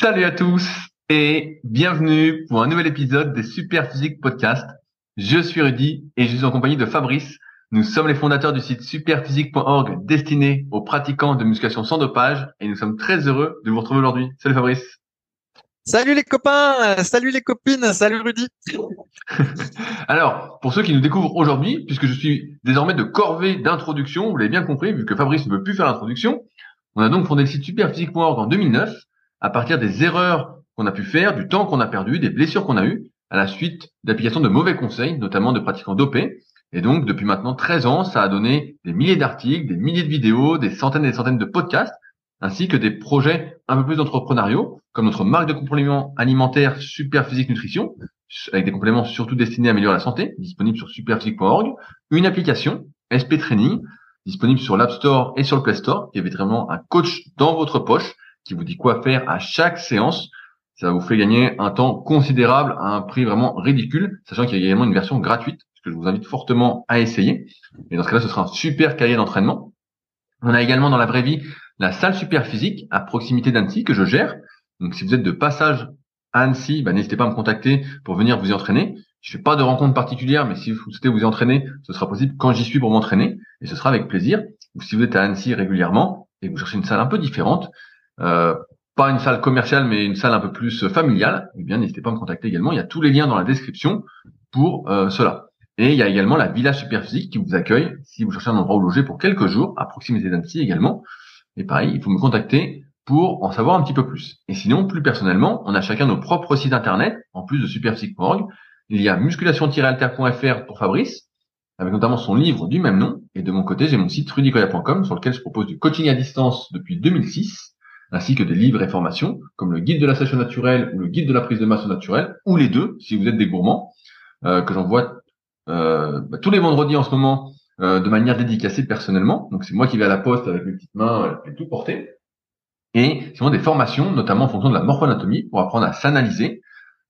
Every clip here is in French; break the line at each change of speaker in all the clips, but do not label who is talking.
Salut à tous et bienvenue pour un nouvel épisode des Super Physique Podcast. Je suis Rudy et je suis en compagnie de Fabrice. Nous sommes les fondateurs du site superphysique.org destiné aux pratiquants de musculation sans dopage et nous sommes très heureux de vous retrouver aujourd'hui. Salut Fabrice.
Salut les copains, salut les copines, salut Rudy.
Alors, pour ceux qui nous découvrent aujourd'hui, puisque je suis désormais de corvée d'introduction, vous l'avez bien compris, vu que Fabrice ne veut plus faire l'introduction, on a donc fondé le site superphysique.org en 2009 à partir des erreurs qu'on a pu faire, du temps qu'on a perdu, des blessures qu'on a eues à la suite d'application de mauvais conseils, notamment de pratiquants dopés. Et donc, depuis maintenant 13 ans, ça a donné des milliers d'articles, des milliers de vidéos, des centaines et des centaines de podcasts, ainsi que des projets un peu plus entrepreneuriaux, comme notre marque de compléments alimentaires Super Physique Nutrition, avec des compléments surtout destinés à améliorer la santé, disponible sur superphysique.org, une application, SP Training, disponible sur l'App Store et sur le Play Store, qui avait vraiment un coach dans votre poche, qui vous dit quoi faire à chaque séance. Ça vous fait gagner un temps considérable à un prix vraiment ridicule, sachant qu'il y a également une version gratuite, que je vous invite fortement à essayer. Et dans ce cas-là, ce sera un super cahier d'entraînement. On a également dans la vraie vie la salle super physique à proximité d'Annecy que je gère. Donc si vous êtes de passage à Annecy, bah, n'hésitez pas à me contacter pour venir vous y entraîner. Je fais pas de rencontre particulière, mais si vous souhaitez vous y entraîner, ce sera possible quand j'y suis pour m'entraîner, et ce sera avec plaisir. Ou si vous êtes à Annecy régulièrement et que vous cherchez une salle un peu différente, pas une salle commerciale, mais une salle un peu plus familiale, eh bien n'hésitez pas à me contacter également. Il y a tous les liens dans la description pour euh, cela. Et il y a également la Villa Superphysique qui vous accueille si vous cherchez un endroit où loger pour quelques jours, à proximité d'Annecy également. Et pareil, il faut me contacter pour en savoir un petit peu plus. Et sinon, plus personnellement, on a chacun nos propres sites internet, en plus de superphysique.org. Il y a musculation-alter.fr pour Fabrice, avec notamment son livre du même nom. Et de mon côté, j'ai mon site rudicoya.com sur lequel je propose du coaching à distance depuis 2006, ainsi que des livres et formations, comme le guide de la sèche naturelle ou le guide de la prise de masse naturelle, ou les deux, si vous êtes des gourmands, euh, que j'envoie euh, bah, tous les vendredis en ce moment euh, de manière dédicacée personnellement. Donc c'est moi qui vais à la poste avec mes petites mains et tout porter. Et c'est vraiment des formations, notamment en fonction de la morphoanatomie, pour apprendre à s'analyser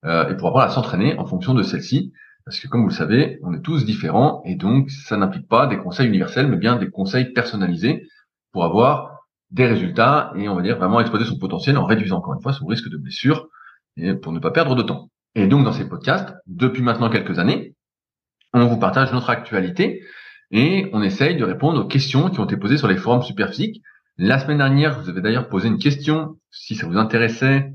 euh, et pour apprendre à s'entraîner en fonction de celle-ci. Parce que comme vous le savez, on est tous différents et donc ça n'implique pas des conseils universels, mais bien des conseils personnalisés pour avoir des résultats et on va dire vraiment exploiter son potentiel en réduisant encore une fois son risque de blessure et pour ne pas perdre de temps. Et donc dans ces podcasts, depuis maintenant quelques années, on vous partage notre actualité et on essaye de répondre aux questions qui ont été posées sur les forums Superphysique. La semaine dernière, vous avez d'ailleurs posé une question, si ça vous intéressait,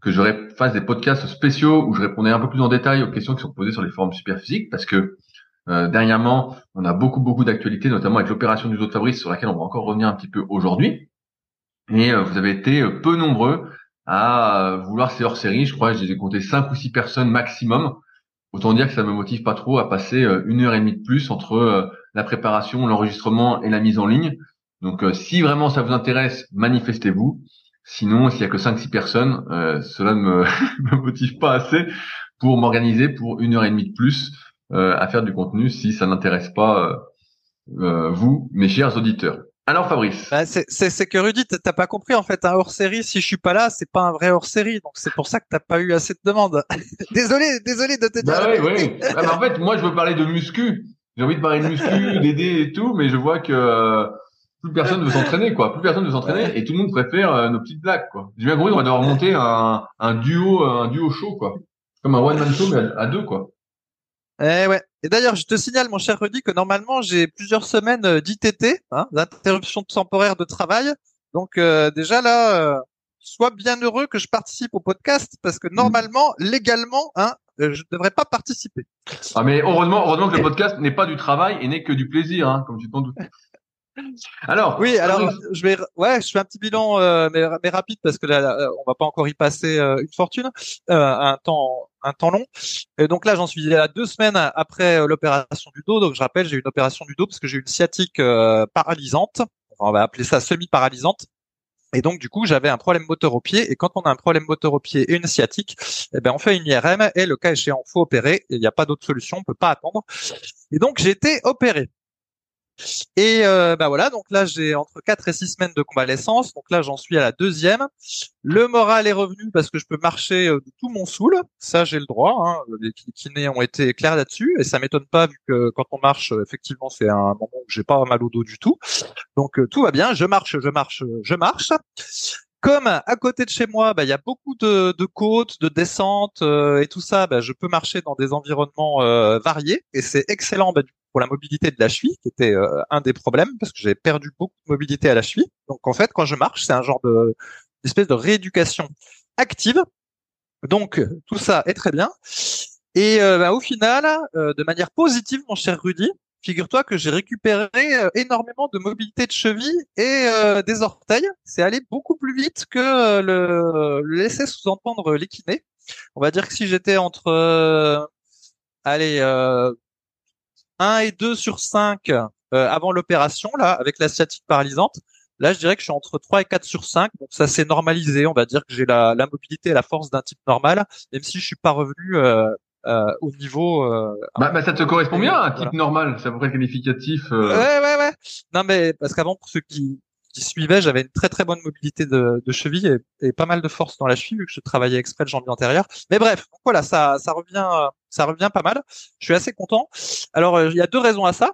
que je fasse des podcasts spéciaux où je répondais un peu plus en détail aux questions qui sont posées sur les forums Superphysique, parce que euh, dernièrement, on a beaucoup beaucoup d'actualités, notamment avec l'opération du dos de Fabrice, sur laquelle on va encore revenir un petit peu aujourd'hui. Et euh, vous avez été euh, peu nombreux à vouloir ces hors-séries. Je crois que j'ai compté cinq ou six personnes maximum Autant dire que ça me motive pas trop à passer euh, une heure et demie de plus entre euh, la préparation, l'enregistrement et la mise en ligne. Donc euh, si vraiment ça vous intéresse, manifestez-vous. Sinon, s'il y a que 5-6 personnes, cela ne me, me, motive pas assez pour m'organiser pour une heure et demie de plus à faire du contenu si ça n'intéresse pas vous, mes chers auditeurs. Alors Fabrice.
Bah, c'est que Rudy, t'as pas compris en fait un hors série. Si je suis pas là, c'est pas un vrai hors série. Donc c'est pour ça que t'as pas eu assez de demandes. désolé, désolé de te dire.
Bah oui, oui. Ah, en fait, moi je veux parler de muscu. J'ai envie de parler de muscu, d'aider et tout, mais je vois que euh, plus personne veut s'entraîner quoi. Plus personne veut s'entraîner et tout le monde préfère euh, nos petites blagues quoi. J'ai bien compris, on va devoir monter un, un duo, un duo show quoi, comme un one man show mais à deux quoi.
Eh ouais. Et d'ailleurs, je te signale, mon cher Rudy, que normalement, j'ai plusieurs semaines euh, d'ITT, hein, d'interruption temporaire de travail. Donc euh, déjà là, euh, sois bien heureux que je participe au podcast parce que normalement, légalement, hein, euh, je ne devrais pas participer.
Ah mais heureusement, heureusement que le podcast n'est pas du travail et n'est que du plaisir, hein, comme tu t'en doutes.
Alors oui, alors je vais ouais, je fais un petit bilan euh, mais, mais, rapide parce que là, on va pas encore y passer euh, une fortune, euh, un temps un temps long. Et donc là, j'en suis à deux semaines après l'opération du dos. Donc je rappelle, j'ai eu une opération du dos parce que j'ai eu une sciatique paralysante. on va appeler ça semi-paralysante. Et donc du coup, j'avais un problème moteur au pied. Et quand on a un problème moteur au pied et une sciatique, eh ben on fait une IRM et le cas échéant, faut opérer. Il n'y a pas d'autre solution, on peut pas attendre. Et donc j'ai été opéré. Et euh, bah voilà, donc là j'ai entre 4 et 6 semaines de convalescence, donc là j'en suis à la deuxième. Le moral est revenu parce que je peux marcher euh, de tout mon soul, ça j'ai le droit, hein. les kinés ont été clairs là-dessus, et ça m'étonne pas vu que quand on marche, effectivement c'est un moment où j'ai pas mal au dos du tout. Donc euh, tout va bien, je marche, je marche, je marche. Comme à côté de chez moi, bah, il y a beaucoup de, côtes, de descentes euh, et tout ça, bah, je peux marcher dans des environnements euh, variés et c'est excellent bah, pour la mobilité de la cheville, qui était euh, un des problèmes parce que j'ai perdu beaucoup de mobilité à la cheville. Donc en fait, quand je marche, c'est un genre de espèce de rééducation active. Donc tout ça est très bien. Et bah, au final, de manière positive, mon cher Rudy, figure-toi que j'ai récupéré euh, énormément de mobilité de cheville et euh, des orteils. C'est allé beaucoup plus vite que euh, le, le laisser sous-entendre l'équiné. On va dire que si j'étais entre allez 1 et 2 sur 5 avant l'opération là avec la sciatique paralysante, là je dirais que je suis entre 3 et 4 sur 5. Donc ça s'est normalisé, on va dire que j'ai la, la mobilité et la force d'un type normal, même si je suis pas revenu euh, au niveau. Euh,
bah, bah, ça te correspond bien, un type normal, c'est à peu près qualificatif.
Euh... Ouais, ouais, ouais. Non, mais parce qu'avant, pour ceux qui, qui suivaient, j'avais une très très bonne mobilité de, de cheville et, et, pas mal de force dans la cheville vu que je travaillais exprès le jambier antérieur. Mais bref, voilà, ça, ça revient, ça revient pas mal. Je suis assez content. Alors, euh, il y a deux raisons à ça.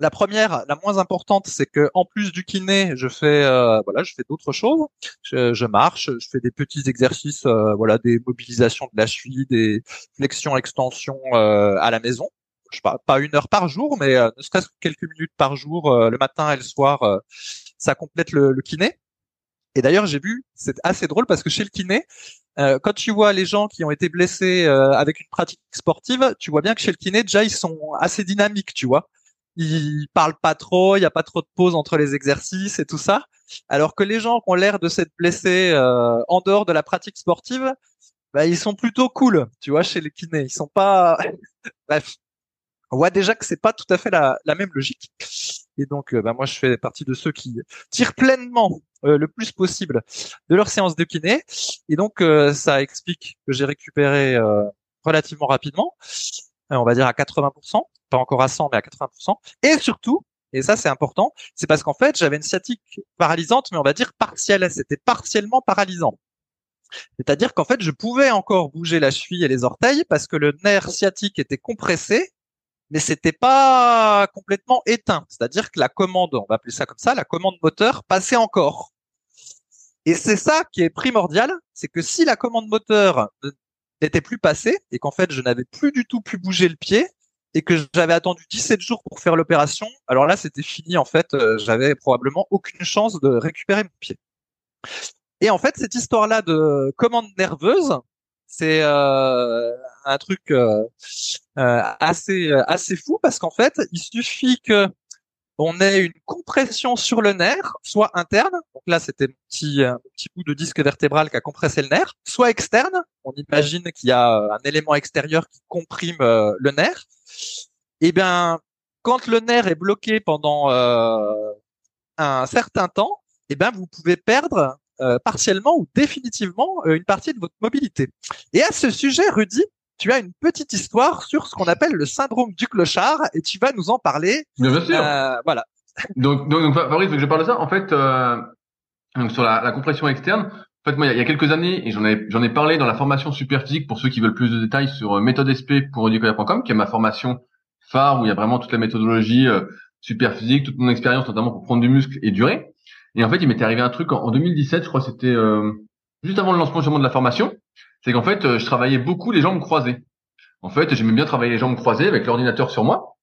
La première, la moins importante, c'est que en plus du kiné, je fais euh, voilà, je fais d'autres choses. Je, je, marche, je fais des petits exercices, euh, voilà, des mobilisations de la cheville, des flexions, extensions euh, à la maison. Je pas, pas une heure par jour, mais ne serait-ce que quelques minutes par jour, le matin et le soir, ça complète le, le kiné. Et d'ailleurs, j'ai vu, c'est assez drôle parce que chez le kiné, euh, quand tu vois les gens qui ont été blessés euh, avec une pratique sportive, tu vois bien que chez le kiné, déjà, ils sont assez dynamiques, tu vois il parle pas trop, il y a pas trop de pause entre les exercices et tout ça. Alors que les gens qui ont l'air de s'être blessés euh, en dehors de la pratique sportive, bah, ils sont plutôt cool, tu vois, chez les kinés. Ils sont pas. Bref, on voit déjà que c'est pas tout à fait la, la même logique. Et donc, euh, bah, moi, je fais partie de ceux qui tirent pleinement euh, le plus possible de leur séance de kiné. Et donc, ça explique que j'ai récupéré relativement rapidement, on va dire à 80% pas encore à 100, mais à 80%. Et surtout, et ça c'est important, c'est parce qu'en fait j'avais une sciatique paralysante, mais on va dire partielle. C'était partiellement paralysant. C'est-à-dire qu'en fait je pouvais encore bouger la cheville et les orteils parce que le nerf sciatique était compressé, mais c'était pas complètement éteint. C'est-à-dire que la commande, on va appeler ça comme ça, la commande moteur passait encore. Et c'est ça qui est primordial, c'est que si la commande moteur n'était plus passée et qu'en fait je n'avais plus du tout pu bouger le pied, et que j'avais attendu 17 jours pour faire l'opération, alors là, c'était fini. En fait, euh, j'avais probablement aucune chance de récupérer mon pied. Et en fait, cette histoire-là de commande nerveuse, c'est euh, un truc euh, euh assez assez fou parce qu'en fait, il suffit que on ait une compression sur le nerf, soit interne, donc là c'était un petit, un petit bout de disque vertébral qui a compressé le nerf, soit externe, on imagine qu'il y a un élément extérieur qui comprime le nerf, eh bien, quand le nerf est bloqué pendant euh, un certain temps, eh bien, vous pouvez perdre euh, partiellement ou définitivement euh, une partie de votre mobilité. Et à ce sujet, Rudy, tu as une petite histoire sur ce qu'on appelle le syndrome du clochard et tu vas nous en parler.
Bien, sûr.
voilà.
Donc, donc, donc Fabrice, je parle de ça. En fait, donc sur la, la, compression externe, en fait, moi, il y a quelques années, et j'en ai, ai parlé dans la formation super physique pour ceux qui veulent plus de détails sur méthode SP pour rudicola.com, qui est ma formation phare où il y a vraiment toute la méthodologie euh, super physique, toute mon expérience notamment pour prendre du muscle et durer. Et en fait, il m'était arrivé un truc en, 2017, je crois c'était euh, juste avant le lancement justement de la formation, c'est qu'en fait, euh, je travaillais beaucoup les jambes croisées. En fait, j'aimais bien travailler les jambes croisées avec l'ordinateur sur moi.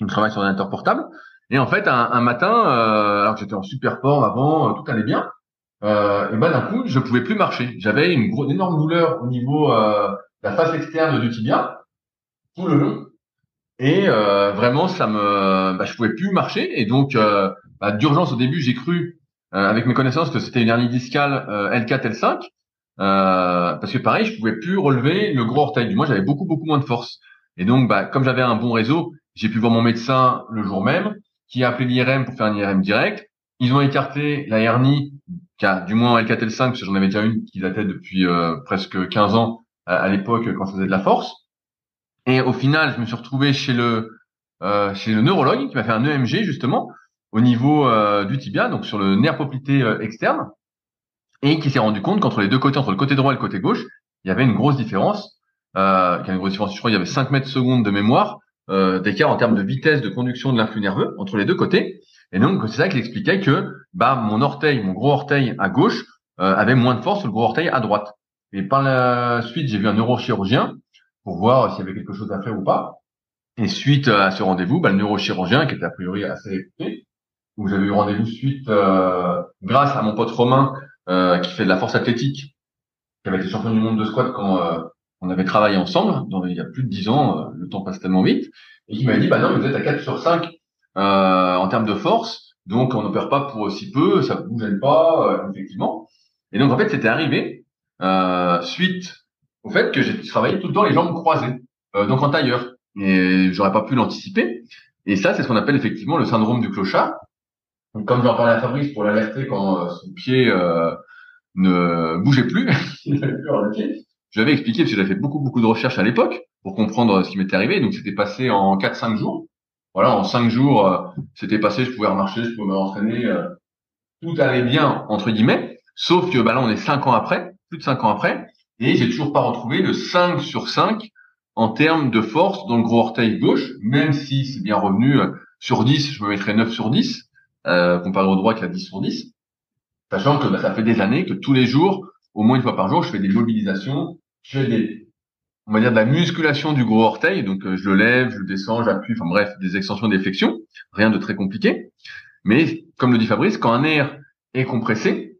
Je travaille sur ordinateur portable. Et en fait, un, matin, alors que j'étais en super forme avant, tout allait bien, euh, et ben d'un coup, je pouvais plus marcher. J'avais une, grosse, énorme douleur au niveau de la face externe du tibia, tout le long. Et euh, vraiment, ça me, bah, je pouvais plus marcher. Et donc, euh, bah, d'urgence au début, j'ai cru, euh, avec mes connaissances, que c'était une hernie discale L4, L5, parce que pareil, je pouvais plus relever le gros orteil. Du moins, j'avais beaucoup, beaucoup moins de force. Et donc, bah, comme j'avais un bon réseau, j'ai pu voir mon médecin le jour même, qui a appelé l'IRM pour faire un IRM direct. Ils ont écarté la hernie, qui a du moins L4, L5, parce que j'en avais déjà une qui datait depuis presque 15 ans à l'époque quand ça faisait de la force. Et au final, je me suis retrouvé chez le euh, chez le neurologue qui m'a fait un EMG justement au niveau euh, du tibia, donc sur le nerf poplité euh, externe, et qui s'est rendu compte qu'entre les deux côtés, entre le côté droit et le côté gauche, il y avait une grosse différence. Euh, une grosse différence. Je crois qu'il y avait 5 mètres secondes de mémoire euh, d'écart en termes de vitesse de conduction de l'influx nerveux entre les deux côtés. Et donc c'est ça qu'il expliquait que bah mon orteil, mon gros orteil à gauche avait moins de force sur le gros orteil à droite. Et par la suite, j'ai vu un neurochirurgien pour voir s'il y avait quelque chose à faire ou pas. Et suite à ce rendez-vous, bah, le neurochirurgien, qui était a priori assez réputé, où j'avais eu rendez-vous suite euh, grâce à mon pote Romain euh, qui fait de la force athlétique, qui avait été champion du monde de squat quand euh, on avait travaillé ensemble, dans, il y a plus de dix ans, le temps passe tellement vite, et qui m'a dit, bah non, vous êtes à 4 sur 5 en termes de force, donc on n'opère pas pour aussi peu, ça vous gêne pas, effectivement. Et donc en fait, c'était arrivé suite au fait que j'ai travaillé tout le temps les jambes croisées, donc en tailleur, et j'aurais pas pu l'anticiper. Et ça, c'est ce qu'on appelle effectivement le syndrome du clochard, donc, comme j'en parlais à Fabrice pour l'alerter quand euh, son pied euh, ne bougeait plus, je lui avais expliqué, parce que j'avais fait beaucoup, beaucoup de recherches à l'époque pour comprendre ce qui m'était arrivé. Donc, c'était passé en 4-5 jours. Voilà, en 5 jours, euh, c'était passé, je pouvais remarcher, je pouvais m'entraîner. tout allait bien, entre guillemets. Sauf que bah, là, on est 5 ans après, plus de 5 ans après, et j'ai toujours pas retrouvé le 5 sur 5 en termes de force dans le gros orteil gauche, même si c'est bien revenu sur 10, je me mettrais 9 sur 10 euh, comparé au droit qui a 10 sur 10. Sachant que bah, ça fait des années que tous les jours, au moins une fois par jour, je fais des mobilisations, je fais des, on va dire de la musculation du gros orteil, donc euh, je le lève, je le descends, j'appuie, enfin bref, des extensions, des flexions, rien de très compliqué. Mais comme le dit Fabrice, quand un nerf est compressé,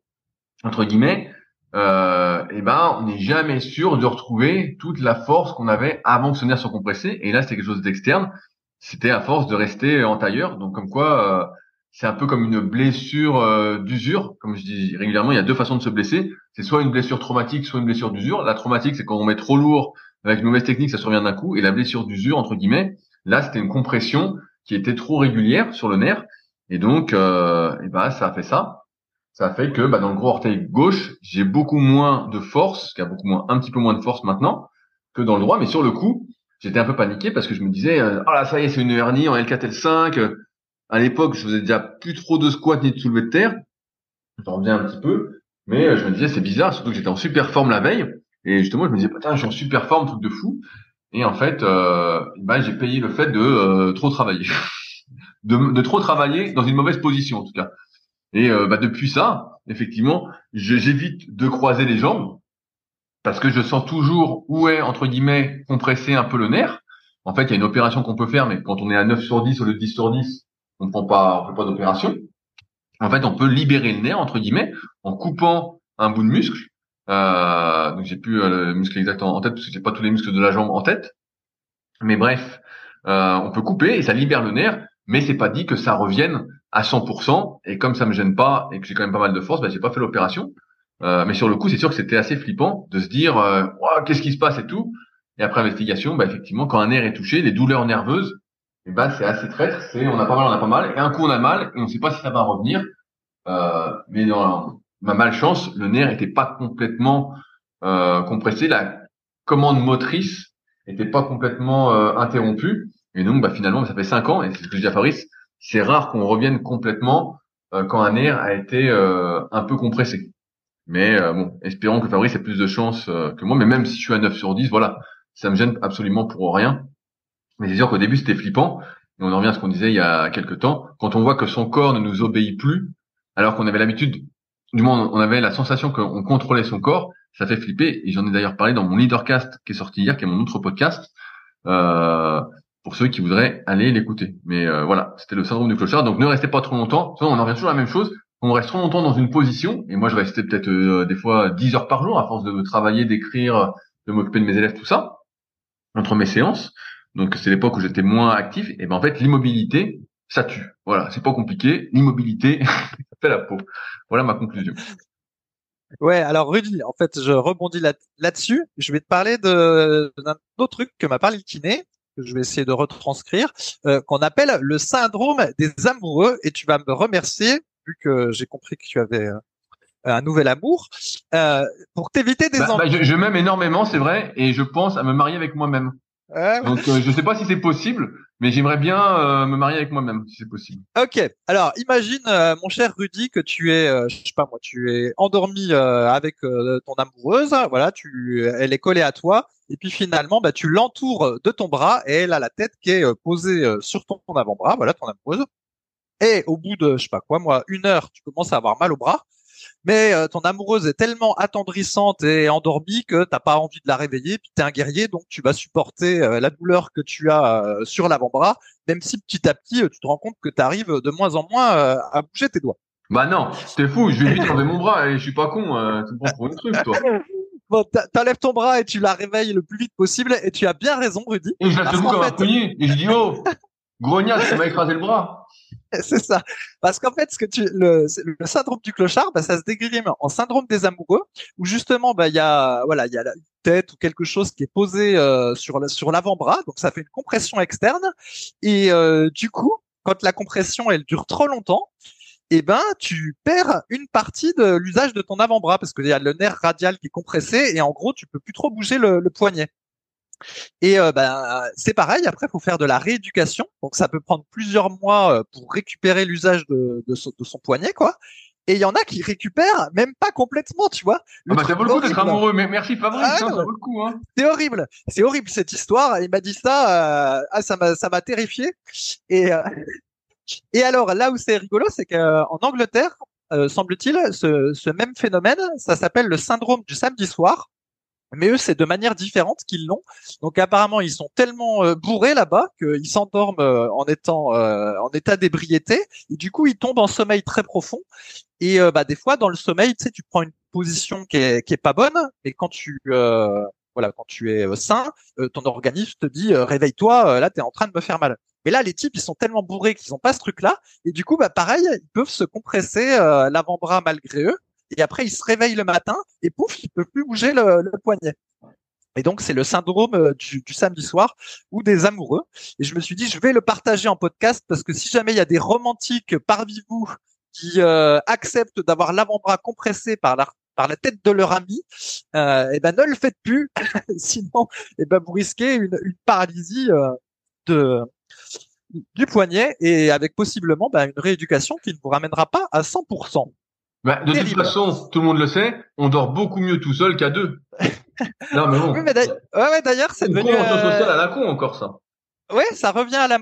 entre guillemets, euh, eh ben on n'est jamais sûr de retrouver toute la force qu'on avait avant que ce nerf soit compressé. Et là, c'était quelque chose d'externe. C'était à force de rester en tailleur. Donc comme quoi, euh, c'est un peu comme une blessure euh, d'usure. Comme je dis régulièrement, il y a deux façons de se blesser. C'est soit une blessure traumatique, soit une blessure d'usure. La traumatique, c'est quand on met trop lourd avec une mauvaise technique, ça se revient d'un coup. Et la blessure d'usure, entre guillemets, là, c'était une compression qui était trop régulière sur le nerf. Et donc, euh, ben, ça a fait ça. Ça a fait que bah, dans le gros orteil gauche, j'ai beaucoup moins de force, qui a beaucoup moins, un petit peu moins de force maintenant que dans le droit. Mais sur le coup, j'étais un peu paniqué parce que je me disais, euh, oh là, ça y est, c'est une hernie en L4, L5 à l'époque, je faisais déjà plus trop de squats ni de soulevé de terre. J'en reviens un petit peu, mais euh, je me disais c'est bizarre, surtout que j'étais en super forme la veille. Et justement, je me disais putain, je suis en super forme, truc de fou. Et en fait, euh, bah, j'ai payé le fait de euh, trop travailler, de, trop travailler dans une mauvaise position en tout cas. Et euh, bah, depuis ça, effectivement, j'évite de croiser les jambes parce que je sens toujours où est entre guillemets compressé un peu le nerf. En fait, il y a une opération qu'on peut faire, mais quand on est à 9 sur 10 au lieu de 10 sur 10, on prend pas, on fait pas d'opération. En fait, on peut libérer le nerf entre guillemets en coupant un bout de muscle. Euh, donc j'ai plus euh, le muscle exact en, tête parce que j'ai pas tous les muscles de la jambe en tête. Mais bref, euh, on peut couper et ça libère le nerf, mais c'est pas dit que ça revienne à 100%. Et comme ça me gêne pas et que j'ai quand même pas mal de force, bah, j'ai pas fait l'opération. Euh, mais sur le coup, c'est sûr que c'était assez flippant de se dire euh, qu'est-ce qui se passe et tout. Et après investigation, bah, effectivement, quand un nerf est touché, les douleurs nerveuses et ben c'est assez traître. C'est on a pas mal, on a pas mal, et un coup on a mal et on sait pas si ça va revenir. Mais dans ma malchance, le nerf était pas complètement euh, compressé, la commande motrice était pas complètement euh, interrompue. Et donc bah, finalement, ça fait cinq ans, et c'est ce que je dis à Fabrice, c'est rare qu'on revienne complètement euh, quand un nerf a été euh, un peu compressé. Mais bon, espérons que Fabrice ait plus de chance que moi. Mais même si je suis à 9 sur 10, voilà, ça me gêne absolument pour rien. Mais c'est sûr qu'au début, c'était flippant. Et on en revient à ce qu'on disait il y a quelques temps. Quand on voit que son corps ne nous obéit plus, alors qu'on avait l'habitude, du moins, on avait la sensation qu'on contrôlait son corps, ça fait flipper. Et j'en ai d'ailleurs parlé dans mon leadercast qui est sorti hier, qui est mon autre podcast, euh, pour ceux qui voudraient aller l'écouter. Mais euh, voilà, c'était le syndrome du clochard. Donc ne restez pas trop longtemps. on en revient toujours à la même chose. On reste trop longtemps dans une position. Et moi, je restais peut-être euh, des fois 10 heures par jour à force de travailler, d'écrire, de m'occuper de mes élèves, tout ça, entre mes séances donc c'est l'époque où j'étais moins actif, et ben en fait l'immobilité, ça tue. Voilà, c'est pas compliqué, l'immobilité, fait la peau. Voilà ma conclusion.
Ouais, alors Rudy, en fait, je rebondis là-dessus. je vais te parler de d'un autre truc que m'a parlé le kiné, que je vais essayer de retranscrire, euh, qu'on appelle le syndrome des amoureux. Et tu vas me remercier, vu que j'ai compris que tu avais euh, un nouvel amour, euh, pour t'éviter des
bah, bah, je, je m'aime énormément, c'est vrai, et je pense à me marier avec moi-même. Donc euh, je sais pas si c'est possible, mais j'aimerais bien euh, me marier avec moi-même si c'est possible.
Ok. Alors imagine euh, mon cher Rudy que tu es, je sais pas moi, tu es endormi avec ton amoureuse, voilà, tu, elle est collée à toi, et puis finalement bah tu l'entoures de ton bras et elle a la tête qui est posée sur ton, avant-bras, voilà ton amoureuse. Et au bout de je sais pas quoi moi, une heure, tu commences à avoir mal au bras. Mais ton amoureuse est tellement attendrissante et endormie que t'as pas envie de la réveiller, puis t'es un guerrier, donc tu vas supporter la douleur que tu as sur l'avant-bras, même si petit à petit tu te rends compte que tu arrives de moins en moins à bouger tes doigts.
Bah non, t'es fou, je vais vite enlever mon bras et je suis pas con, euh, tu prends pour une truc, toi.
Bon, t'enlèves ton bras et tu la réveilles le plus vite possible et tu as bien raison, Rudy.
Et je la secoue comme un poignet et je dis, oh, grognasse, ça m'a écrasé le bras.
C'est ça. Parce qu'en fait, ce que tu, le, syndrome du clochard, bah, ça se dégrime en syndrome des amoureux, où justement, bah, il y a, voilà, il y a la tête ou quelque chose qui est posé euh, sur sur l'avant-bras, donc ça fait une compression externe, et euh, du coup, quand la compression elle dure trop longtemps, eh ben tu perds une partie de l'usage de ton avant-bras parce qu'il y a le nerf radial qui est compressé et en gros tu peux plus trop bouger le, poignet. Et euh, ben c'est pareil. Après, il faut faire de la rééducation. Donc ça peut prendre plusieurs mois euh, pour récupérer l'usage de, de, son, poignet, quoi. Et il y en a qui récupèrent même pas complètement, tu vois.
Ah bah, ça vaut le coup d'être amoureux. Mais merci Fabrice, ah, hein, ça vaut le coup. Hein.
C'est horrible, c'est horrible cette histoire. Il m'a dit ça, euh, ah ça m'a ça m'a terrifié. Et et alors, là où c'est rigolo, c'est qu'en Angleterre, semble-t-il, ce, ce, même phénomène, ça s'appelle le syndrome du samedi soir. Mais eux, c'est de manière différente qu'ils l'ont. Donc apparemment, ils sont tellement euh, bourrés là-bas qu'ils s'endorment euh, en étant en état d'ébriété. Et du coup, ils tombent en sommeil très profond. Et bah, des fois, dans le sommeil, tu sais, tu prends une position qui est, qui est pas bonne. Et quand tu voilà, quand tu es sain, ton organisme te dit réveille-toi, là, tu es en train de me faire mal. Mais là, les types, ils sont tellement bourrés qu'ils n'ont pas ce truc-là. Et du coup, bah, pareil, ils peuvent se compresser euh, l'avant-bras malgré eux. Et après, ils se réveillent le matin et pouf, ils peuvent plus bouger le, le poignet. Et donc, c'est le syndrome euh, du, du, samedi soir ou des amoureux. Et je me suis dit, je vais le partager en podcast parce que si jamais il y a des romantiques parmi vous qui euh, acceptent d'avoir l'avant-bras compressé par la, par la tête de leur ami, euh, eh ben ne le faites plus, sinon, et eh ben vous risquez une, une paralysie de du poignet et avec possiblement bah, une rééducation qui ne vous ramènera pas à 100%.
Bah, de toute façon, tout le monde le sait, on dort beaucoup mieux tout seul qu'à deux.
non mais bon. Oui, mais d'ailleurs, c'est devenu.
Euh... à la con encore ça.
Ouais, ça revient à la,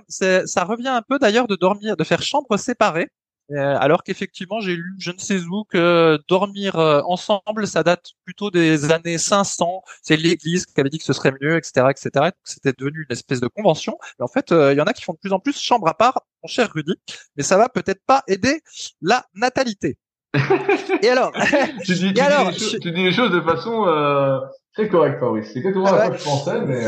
ça revient un peu d'ailleurs de dormir, de faire chambre séparée. Euh, alors qu'effectivement, j'ai lu, je ne sais où, que dormir euh, ensemble, ça date plutôt des années 500. C'est l'Église qui avait dit que ce serait mieux, etc., etc. C'était devenu une espèce de convention. Mais en fait, euh, il y en a qui font de plus en plus chambre à part, mon cher Rudy. Mais ça va peut-être pas aider la natalité. Et alors,
tu, dis, alors tu, dis les choses de façon très correcte, Fabrice. C'est exactement ah que je pensais, mais.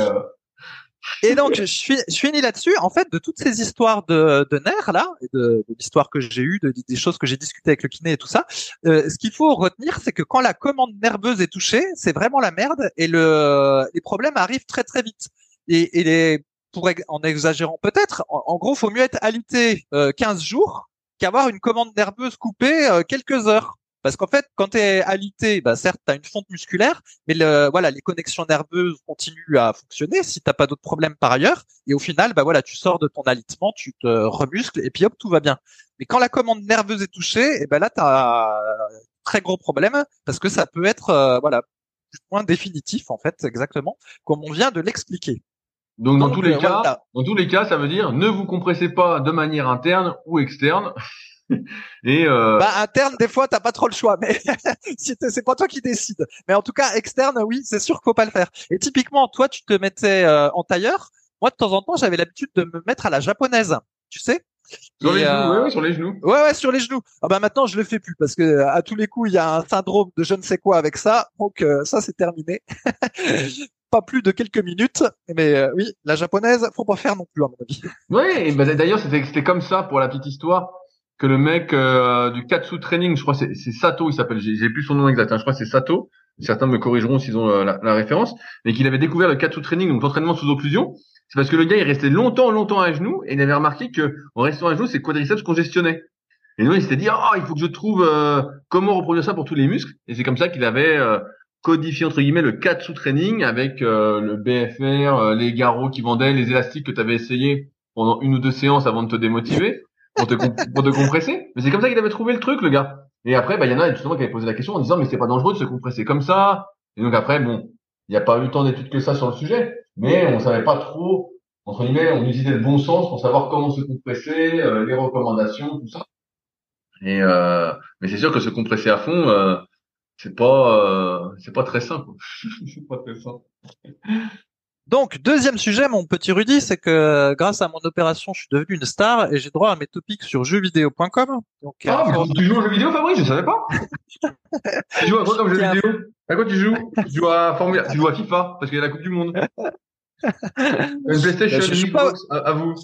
Et donc, je, suis, je finis là-dessus. En fait, de toutes ces histoires de, de nerfs là, et de, de l'histoire que j'ai eue, de, des choses que j'ai discutées avec le kiné et tout ça, euh, ce qu'il faut retenir, c'est que quand la commande nerveuse est touchée, c'est vraiment la merde et le, les problèmes arrivent très très vite. Et, et les, pour en exagérant peut-être, en, en, gros, faut mieux être alité euh, 15 jours qu'avoir une commande nerveuse coupée euh, quelques heures. Parce qu'en fait, quand tu es alité, bah certes, tu as une fonte musculaire, mais voilà, les connexions nerveuses continuent à fonctionner si t'as pas d'autres problèmes par ailleurs. Et au final, bah voilà, tu sors de ton alitement, tu te remuscles et puis hop, tout va bien. Mais quand la commande nerveuse est touchée, et ben là, tu as un très gros problème parce que ça peut être euh, voilà ou moins définitif en fait, exactement, comme on vient de l'expliquer.
Donc, dans tous les euh, cas, dans tous les cas, ça veut dire ne vous compressez pas de manière interne ou externe.
Et euh... bah, interne, des fois, t'as pas trop le choix, mais c'est pas toi qui décides. Mais en tout cas, externe, oui, c'est sûr qu'il faut pas le faire. Et typiquement, toi, tu te mettais euh, en tailleur. Moi, de temps en temps, j'avais l'habitude de me mettre à la japonaise, tu sais?
Sur les genoux, euh, ouais, sur les genoux.
Ouais, ouais, sur les genoux. Ah bah maintenant, je le fais plus parce que à tous les coups, il y a un syndrome de je ne sais quoi avec ça. Donc euh, ça, c'est terminé. pas plus de quelques minutes. Mais oui, la japonaise, faut pas faire non plus.
Oui, bah, d'ailleurs, c'était comme ça pour la petite histoire que le mec euh, du Katsu Training, je crois c'est Sato, il s'appelle, j'ai plus son nom exact, hein, je crois c'est Sato. Certains me corrigeront s'ils ont euh, la, référence, mais qu'il avait découvert le Katsu Training, donc l'entraînement sous occlusion. C'est parce que le gars il restait longtemps, longtemps à genoux et il avait remarqué que en restant à genoux, ses quadriceps congestionnaient. Et nous il s'était dit oh il faut que je trouve euh, comment reproduire ça pour tous les muscles. Et c'est comme ça qu'il avait codifié entre guillemets le Katsu Training avec le BFR, les garrots qui vendaient, les élastiques que tu avais essayé pendant une ou deux séances avant de te démotiver pour te, pour te compresser. Mais c'est comme ça qu'il avait trouvé le truc, le gars. Et après, bah, il y en a justement qui avaient posé la question en disant, mais c'est pas dangereux de se compresser comme ça. Et donc après, bon, il n'y a pas eu tant d'études que ça sur le sujet, mais on savait pas trop, entre guillemets, on utilisait le bon sens pour savoir comment se compresser, euh, les recommandations, tout ça. Et euh, mais c'est sûr que se compresser à fond, euh, c'est pas c'est pas très simple. c'est pas très simple.
Donc, deuxième sujet, mon petit Rudy, c'est que grâce à mon opération, je suis devenu une star et j'ai droit à mes topics sur jeuxvideo.com.
Donc, ah, mais tu joues aux jeux vidéo, Fabrice? Je savais pas. tu joues à quoi comme jeu vidéo? À quoi tu joues? Tu joues à Formule, tu joues à FIFA parce qu'il y a la Coupe du Monde. une PlayStation, bah, une Xbox, à vous.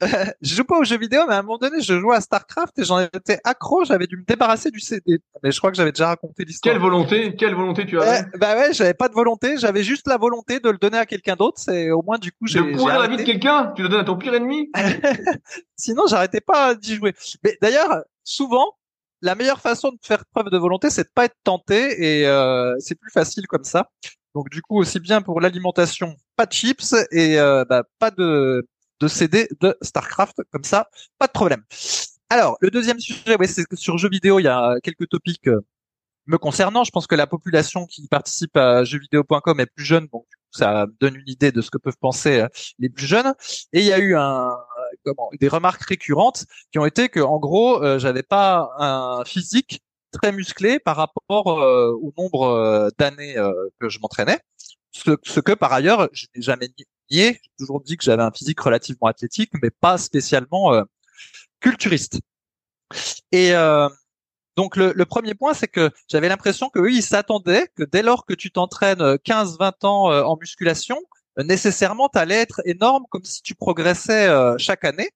je joue pas aux jeux vidéo, mais à un moment donné, je jouais à StarCraft et j'en étais accro. J'avais dû me débarrasser du CD. Mais je crois que j'avais déjà raconté l'histoire.
Quelle volonté Quelle volonté tu avais?
Bah ouais, j'avais pas de volonté. J'avais juste la volonté de le donner à quelqu'un d'autre. C'est au moins du coup j'ai.
De pourrir la vie de quelqu'un? Tu le donnes à ton pire ennemi?
Sinon, j'arrêtais pas d'y jouer. Mais d'ailleurs, souvent, la meilleure façon de faire preuve de volonté, c'est de pas être tenté et euh, c'est plus facile comme ça. Donc du coup, aussi bien pour l'alimentation, pas de chips et euh, bah, pas de de CD de StarCraft comme ça, pas de problème. Alors, le deuxième sujet, ouais, c'est que sur jeux vidéo, il y a quelques topics euh, me concernant. Je pense que la population qui participe à jeuxvideo.com est plus jeune, donc ça donne une idée de ce que peuvent penser euh, les plus jeunes. Et il y a eu un, comment, des remarques récurrentes qui ont été que, en gros, euh, j'avais pas un physique très musclé par rapport au nombre d'années que je m'entraînais. Ce, que par ailleurs, je n'ai jamais j'ai toujours dit que j'avais un physique relativement athlétique, mais pas spécialement euh, culturiste. Et euh, donc le, premier point, c'est que j'avais l'impression que ils s'attendaient que dès lors que tu t'entraînes 15-20 euh, ans en musculation, nécessairement tu allais être énorme comme si tu progressais chaque année.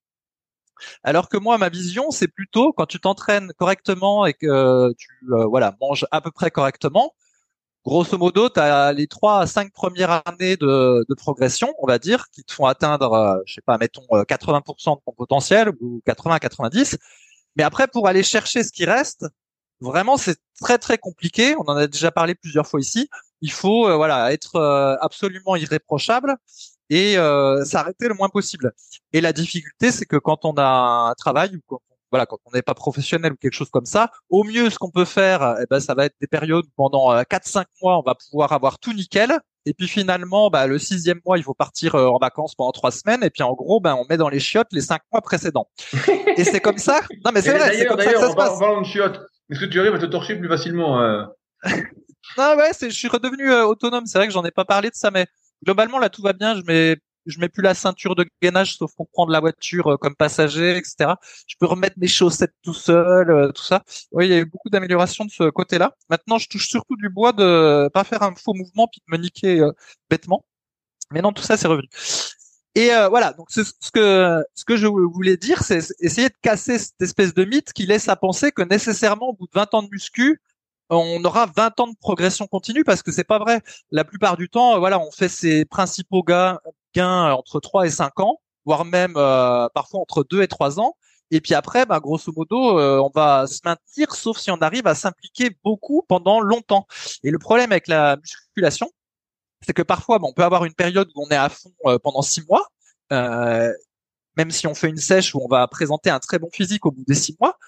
Alors que moi, ma vision, c'est plutôt quand tu t'entraînes correctement et que tu voilà manges à peu près correctement, grosso modo, tu as les trois à cinq premières années de, de, progression, on va dire, qui te font atteindre, euh, je sais pas, mettons 80% euh, de ton potentiel ou 80-90. Mais après, pour aller chercher ce qui reste, vraiment, c'est très très compliqué. On en a déjà parlé plusieurs fois ici. Il faut, euh, voilà, être absolument irréprochable et s'arrêter le moins possible. Et la difficulté, c'est que quand on a un travail ou quand voilà, quand on n'est pas professionnel ou quelque chose comme ça, au mieux, ce qu'on peut faire, eh ben, ça va être des périodes où pendant 4-5 euh, mois, on va pouvoir avoir tout nickel. Et puis finalement, bah, le sixième mois, il faut partir euh, en vacances pendant trois semaines. Et puis en gros, ben, on met dans les chiottes les cinq mois précédents. et c'est comme ça. Non, mais c'est vrai. C'est comme ça que ça se passe.
En de chiottes, est-ce que tu arrives à te torcher plus facilement euh...
Non, ouais, je suis redevenu euh, autonome. C'est vrai que j'en ai pas parlé de ça, mais globalement là, tout va bien. Je mets je mets plus la ceinture de gainage sauf pour prendre la voiture euh, comme passager, etc. Je peux remettre mes chaussettes tout seul, euh, tout ça. Oui, il y a eu beaucoup d'améliorations de ce côté-là. Maintenant, je touche surtout du bois de pas faire un faux mouvement puis de me niquer euh, bêtement. Mais non, tout ça c'est revenu. Et voilà, donc ce, que ce que je voulais dire, c'est essayer de casser cette espèce de mythe qui laisse à penser que nécessairement au bout de 20 ans de muscu, on aura 20 ans de progression continue parce que c'est pas vrai. La plupart du temps, voilà, on fait ses principaux gains, gains entre 3 et 5 ans, voire même euh, parfois entre 2 et 3 ans. Et puis après, bah, grosso modo, euh, on va se maintenir, sauf si on arrive à s'impliquer beaucoup pendant longtemps. Et le problème avec la musculation, c'est que parfois, on peut avoir une période où on est à fond euh, pendant 6 mois, même si on fait une sèche où on va présenter un très bon physique au bout des 6 mois.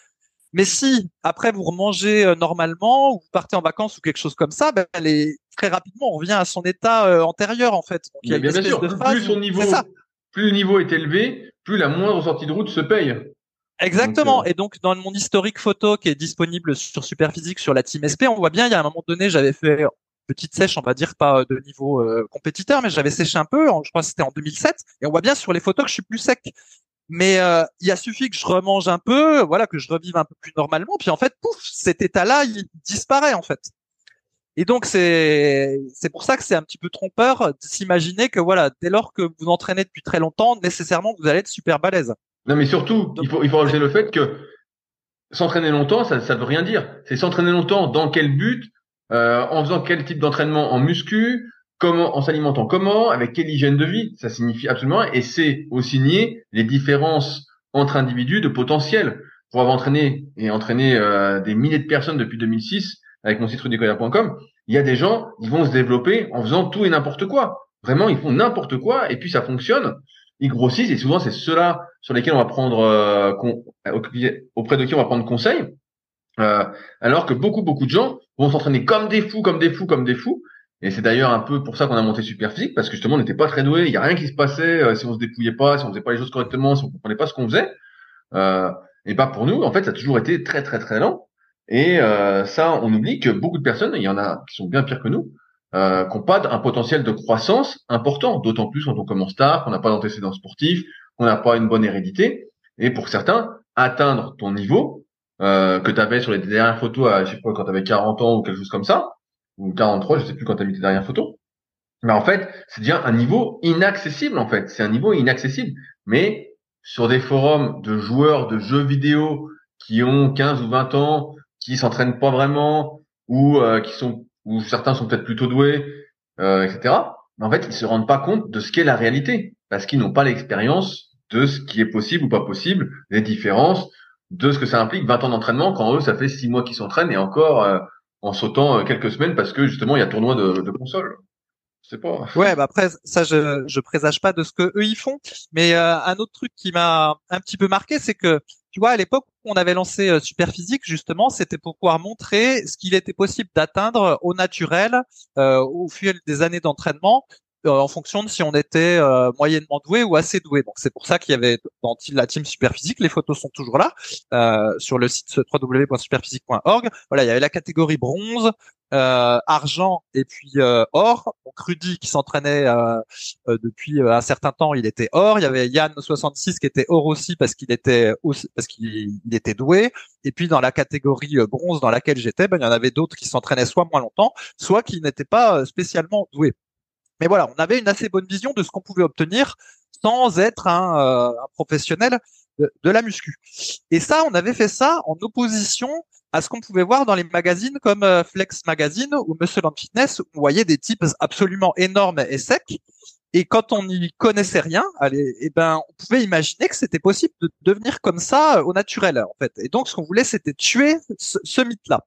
Mais si après vous remangez normalement ou vous partez en vacances ou quelque chose comme ça, ben, les, très rapidement on revient à son état antérieur en fait.
Donc, il y a bien sûr, plus son niveau, plus le niveau est élevé, plus la moindre sortie de route se paye.
Exactement. Et donc dans mon historique photo qui est disponible sur Superphysique sur la Team SP, on voit bien il y a un moment donné j'avais fait petite sèche, on va dire pas de niveau compétiteur, mais j'avais séché un peu. Je crois que c'était en 2007, et on voit bien sur les photos que je suis plus sec. Mais euh, il a suffi que je remange un peu, voilà, que je revive un peu plus normalement, puis en fait, pouf, cet état-là, il disparaît en fait. Et donc c'est c'est pour ça que c'est un petit peu trompeur de s'imaginer que voilà, dès lors que vous entraînez depuis très longtemps, nécessairement vous allez être super balèze.
Non, mais surtout, il faut il faut rajouter le fait que s'entraîner longtemps, ça ça veut rien dire. C'est s'entraîner longtemps dans quel but, euh, en faisant quel type d'entraînement en muscu, comment, en s'alimentant comment, avec quelle hygiène de vie, ça signifie absolument, et c'est aussi nier les différences entre individus de potentiel. Pour avoir entraîné et entraîné euh, des milliers de personnes depuis 2006 avec mon site rudicoya.com, il y a des gens, ils vont se développer en faisant tout et n'importe quoi. Vraiment, ils font n'importe quoi et puis ça fonctionne. Ils grossissent et souvent c'est ceux-là sur lesquels on va prendre euh, auprès de qui on va prendre conseil. Euh, alors que beaucoup beaucoup de gens vont s'entraîner comme des fous, comme des fous, comme des fous, et c'est d'ailleurs un peu pour ça qu'on a monté Super Physique, parce que justement, on n'était pas très doué, il y a rien qui se passait euh, si on se dépouillait pas, si on faisait pas les choses correctement, si on comprenait pas ce qu'on faisait. Euh, Et pas pour nous. En fait, ça a toujours été très très très lent. Et euh, ça, on oublie que beaucoup de personnes, il y en a qui sont bien pires que nous, euh, qui n'ont pas un potentiel de croissance important. D'autant plus quand on commence tard, qu'on n'a pas d'antécédents sportifs, qu'on n'a pas une bonne hérédité. Et pour certains, atteindre ton niveau euh, que tu avais sur les dernières photos, à, je sais pas, quand tu avais 40 ans ou quelque chose comme ça, ou 43, je sais plus quand tu as mis tes dernières photos. Mais en fait, c'est déjà un niveau inaccessible en fait. C'est un niveau inaccessible. Mais sur des forums de joueurs de jeux vidéo qui ont 15 ou 20 ans, qui s'entraînent pas vraiment, ou euh, qui sont, ou certains sont peut-être plutôt doués, euh, etc. Mais en fait, ils se rendent pas compte de ce qu'est la réalité parce qu'ils n'ont pas l'expérience de ce qui est possible ou pas possible, des différences, de ce que ça implique 20 ans d'entraînement quand eux ça fait 6 mois qu'ils s'entraînent et encore euh, en sautant euh, quelques semaines parce que justement il y a tournoi de, de console. C'est pas.
Ouais, bah après ça je je présage pas de ce que eux ils font, mais euh, un autre truc qui m'a un petit peu marqué, c'est que tu vois à l'époque on avait lancé euh, Superphysique justement, c'était pour pouvoir montrer ce qu'il était possible d'atteindre au naturel euh, au fil des années d'entraînement en fonction de si on était euh, moyennement doué ou assez doué. Donc c'est pour ça qu'il y avait dans la team Superphysique, les photos sont toujours là euh, sur le site www.superphysique.org. Voilà, il y avait la catégorie bronze, euh, argent et puis euh, or. Donc Rudy qui s'entraînait euh, depuis un certain temps, il était or. Il y avait Yann 66 qui était or aussi parce qu'il était parce qu'il était doué. Et puis dans la catégorie bronze dans laquelle j'étais, ben, il y en avait d'autres qui s'entraînaient soit moins longtemps, soit qui n'étaient pas spécialement doués. Mais voilà, on avait une assez bonne vision de ce qu'on pouvait obtenir sans être un, euh, professionnel de, la muscu. Et ça, on avait fait ça en opposition à ce qu'on pouvait voir dans les magazines comme euh, Flex Magazine ou Muscle and Fitness, où on voyait des types absolument énormes et secs. Et quand on n'y connaissait rien, allez, eh ben, on pouvait imaginer que c'était possible de devenir comme ça euh, au naturel, en fait. Et donc, ce qu'on voulait, c'était tuer ce, mythe-là.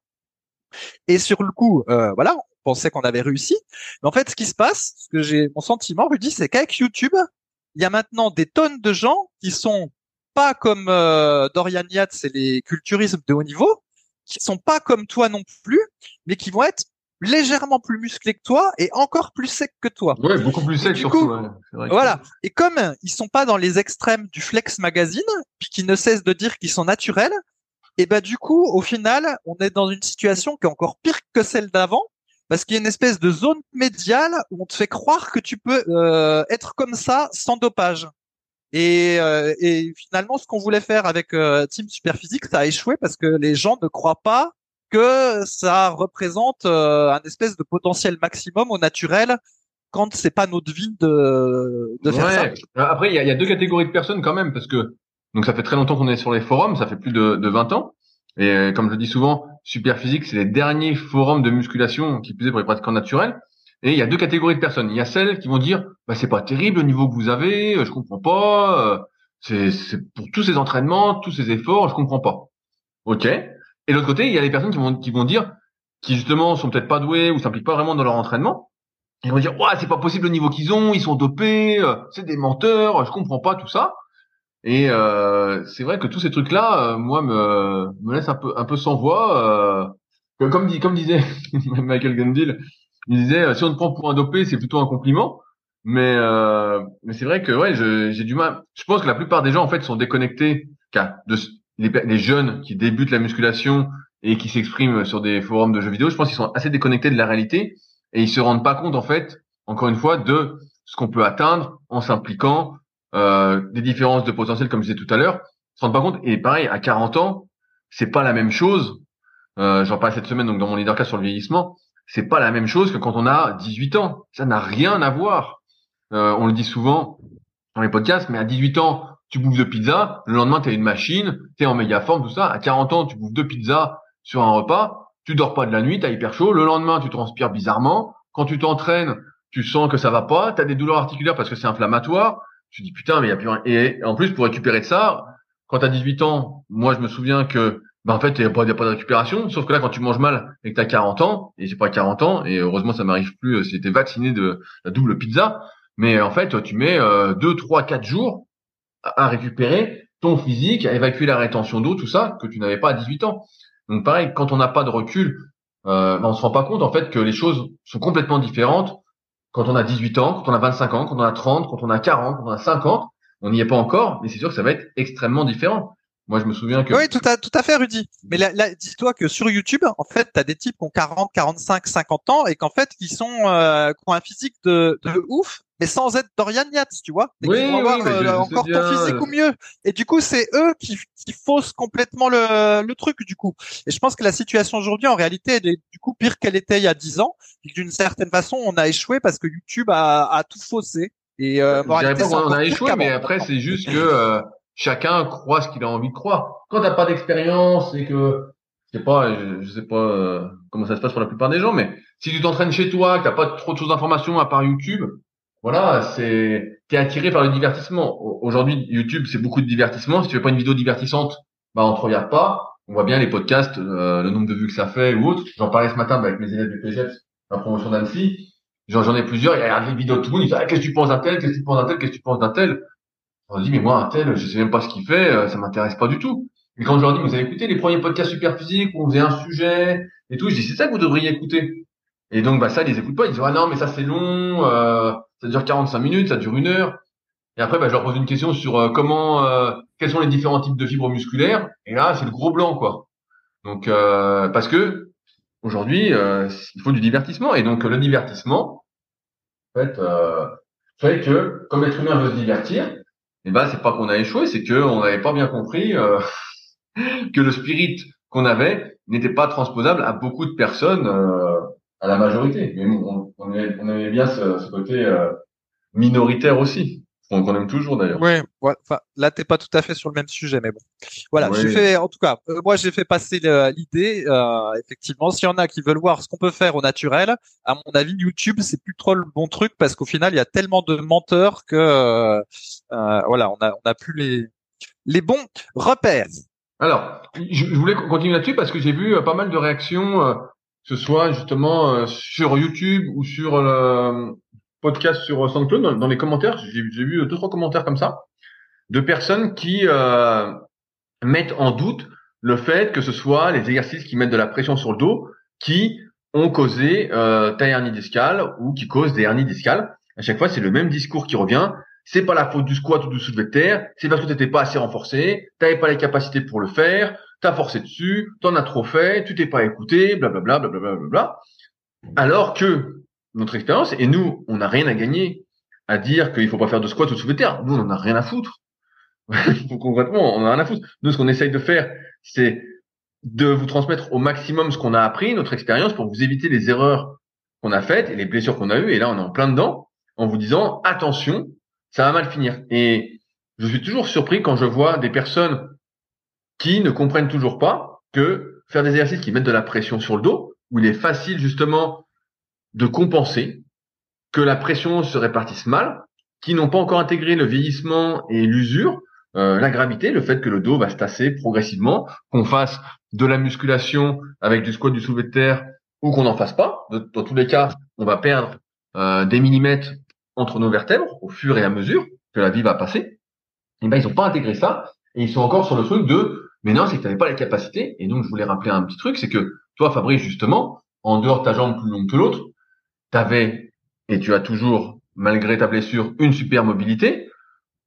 Et sur le coup, voilà, pensait qu'on avait réussi. Mais en fait, ce qui se passe, ce que j'ai mon sentiment, Rudy, c'est qu'avec YouTube, il y a maintenant des tonnes de gens qui sont pas comme euh, Dorian Yates et les culturismes de haut niveau, qui sont pas comme toi non plus, mais qui vont être légèrement plus musclés que toi et encore plus secs que toi.
Ouais, beaucoup plus secs surtout.
voilà. Et comme ils sont pas dans les extrêmes du Flex Magazine, puis qui ne cessent de dire qu'ils sont naturels, et bah du coup, au final, on est dans une situation qui est encore pire que celle d'avant, parce qu'il y a une espèce de zone médiale où on te fait croire que tu peux euh, être comme ça sans dopage. Et, euh, et finalement, ce qu'on voulait faire avec euh, Team Superphysique, ça a échoué parce que les gens ne croient pas que ça représente un espèce de potentiel maximum au naturel quand c'est pas notre vie de, de faire ça.
Après, il y a, y a, deux catégories de personnes quand même parce que donc ça fait très longtemps qu'on est sur les forums, ça fait plus de, de 20 ans. Et comme je dis souvent, Superphysique, c'est les derniers forums de musculation qui plus pour les pratiquants naturels. Et il y a deux catégories de personnes. Il y a celles qui vont dire, bah, c'est pas terrible le niveau que vous avez, je comprends pas, c'est, c'est pour tous ces entraînements, tous ces efforts, je comprends pas. Ok. Et l'autre côté, il y a les personnes qui vont, dire, qui justement sont peut-être pas douées ou s'impliquent pas vraiment dans leur entraînement. Ils vont dire, ouais, c'est pas possible le niveau qu'ils ont, ils sont dopés, euh, c'est des menteurs, je comprends pas tout ça. Et euh, c'est vrai que tous ces trucs-là, euh, moi, me, me laissent un peu, un peu sans voix. Euh, comme, dit, comme disait Michael Gandil, il disait euh, si on te prend pour un dopé, c'est plutôt un compliment. Mais, euh, mais c'est vrai que ouais, j'ai du mal. Je pense que la plupart des gens en fait sont déconnectés. De, les, les jeunes qui débutent la musculation et qui s'expriment sur des forums de jeux vidéo, je pense qu'ils sont assez déconnectés de la réalité et ils se rendent pas compte en fait, encore une fois, de ce qu'on peut atteindre en s'impliquant, euh, des différences de potentiel, comme je disais tout à l'heure, se rendent pas compte. Et pareil, à 40 ans, c'est pas la même chose. Euh, J'en parle cette semaine donc dans mon leadercast sur le vieillissement. C'est pas la même chose que quand on a 18 ans. Ça n'a rien à voir. Euh, on le dit souvent dans les podcasts, mais à 18 ans, tu bouffes deux pizzas, le lendemain tu es une machine, tu es en méga forme, tout ça. À 40 ans, tu bouffes deux pizzas sur un repas, tu dors pas de la nuit, tu as hyper chaud, le lendemain tu transpires bizarrement, quand tu t'entraînes, tu sens que ça va pas, tu as des douleurs articulaires parce que c'est inflammatoire, tu dis putain, mais il y a plus rien. Et en plus, pour récupérer de ça, quand tu as 18 ans, moi je me souviens que ben en fait, il n'y a, pas de récupération. Sauf que là, quand tu manges mal et que tu as 40 ans, et j'ai pas 40 ans, et heureusement ça m'arrive plus euh, si tu vacciné de la double pizza, mais en fait, tu mets euh, 2, 3, 4 jours à, récupérer ton physique, à évacuer la rétention d'eau, tout ça, que tu n'avais pas à 18 ans. Donc pareil, quand on n'a pas de recul, euh, ben, on se rend pas compte en fait que les choses sont complètement différentes quand on a 18 ans, quand on a 25 ans, quand on a 30, quand on a 40, quand on a 50, on n'y est pas encore, mais c'est sûr que ça va être extrêmement différent. Moi, je me souviens que.
Oui, tout à, tout à fait, Rudy. Mais là, là dis-toi que sur YouTube, en fait, tu as des types qui ont 40, 45, 50 ans et qu'en fait, qui sont, euh, qui ont un physique de, de ouf, mais sans être Dorian Yates, tu vois.
oui, oui,
euh, encore ton physique ou mieux. Et du coup, c'est eux qui, qui faussent complètement le, le truc, du coup. Et je pense que la situation aujourd'hui, en réalité, elle est du coup pire qu'elle était il y a 10 ans. Et d'une certaine façon, on a échoué parce que YouTube a, a tout faussé. Et
euh, je pas qu'on a échoué, mais après, c'est juste que euh, chacun croit ce qu'il a envie de croire. Quand t'as pas d'expérience et que je sais pas, je, sais pas euh, comment ça se passe pour la plupart des gens, mais si tu t'entraînes chez toi, que t'as pas trop de choses d'informations à part YouTube, voilà, c'est t'es attiré par le divertissement. Aujourd'hui, YouTube, c'est beaucoup de divertissement. Si tu fais pas une vidéo divertissante, bah on te regarde pas. On voit bien les podcasts, euh, le nombre de vues que ça fait ou autre. J'en parlais ce matin avec mes élèves du PGF, la promotion d'Annecy. J'en ai plusieurs. Il y a des vidéos de tout le monde. Ils disent ah, qu'est-ce que tu penses d'un tel, qu'est-ce que tu penses d'un tel, qu'est-ce que tu penses d'un tel? On dit mais moi un tel, je sais même pas ce qu'il fait, euh, ça m'intéresse pas du tout. Mais quand je leur dis vous avez écouté les premiers podcasts super physiques où on faisait un sujet et tout, je dis c'est ça que vous devriez écouter. Et donc bah ça ils les écoutent pas. Ils disent ah non mais ça c'est long. Euh, ça dure 45 minutes, ça dure une heure. Et après, bah, je leur pose une question sur euh, comment, euh, quels sont les différents types de fibres musculaires. Et là, c'est le gros blanc, quoi. Donc, euh, parce que aujourd'hui, il faut du divertissement. Et donc, le divertissement, en fait, fait que, comme l'être humain veut se divertir, et eh ben, c'est pas qu'on a échoué, c'est qu'on n'avait pas bien compris que le spirit qu'on avait n'était pas transposable à beaucoup de personnes à la majorité. Mais on, on, aimait, bien ce, ce côté euh, minoritaire aussi. qu'on aime toujours d'ailleurs.
Oui, ouais, enfin, là t'es pas tout à fait sur le même sujet, mais bon. Voilà, j'ai fait, en tout cas, euh, moi j'ai fait passer l'idée. Euh, effectivement, s'il y en a qui veulent voir ce qu'on peut faire au naturel, à mon avis, YouTube c'est plus trop le bon truc parce qu'au final il y a tellement de menteurs que euh, voilà, on a on a plus les les bons repères.
Alors, je voulais continuer là-dessus parce que j'ai vu pas mal de réactions ce soit justement euh, sur YouTube ou sur le euh, podcast sur SoundCloud, dans, les commentaires, j'ai vu deux trois commentaires comme ça de personnes qui euh, mettent en doute le fait que ce soit les exercices qui mettent de la pression sur le dos qui ont causé euh, ta hernie discale ou qui causent des hernies discales. À chaque fois, c'est le même discours qui revient. C'est pas la faute du squat ou du soulevé de terre, c'est parce que tu n'étais pas assez renforcé, tu n'avais pas les capacités pour le faire, t'as forcé dessus, t'en as trop fait, tu t'es pas écouté, blablabla, blablabla, bla. Alors que notre expérience, et nous, on n'a rien à gagner à dire qu'il faut pas faire de squat ou de soulevé terre. Nous, on en a rien à foutre. Concrètement, on en a rien à foutre. Nous, ce qu'on essaye de faire, c'est de vous transmettre au maximum ce qu'on a appris, notre expérience, pour vous éviter les erreurs qu'on a faites et les blessures qu'on a eues. Et là, on est en plein dedans, en vous disant, attention, ça va mal finir. Et je suis toujours surpris quand je vois des personnes qui ne comprennent toujours pas que faire des exercices qui mettent de la pression sur le dos, où il est facile justement de compenser, que la pression se répartisse mal, qui n'ont pas encore intégré le vieillissement et l'usure, euh, la gravité, le fait que le dos va se tasser progressivement, qu'on fasse de la musculation avec du squat, du soulevé de terre, ou qu'on n'en fasse pas. Dans tous les cas, on va perdre euh, des millimètres entre nos vertèbres au fur et à mesure que la vie va passer. Et eh ben ils n'ont pas intégré ça et ils sont encore sur le truc de mais non, c'est que tu n'avais pas les capacités. Et donc, je voulais rappeler un petit truc, c'est que toi, Fabrice, justement, en dehors de ta jambe plus longue que l'autre, tu avais, et tu as toujours, malgré ta blessure, une super mobilité.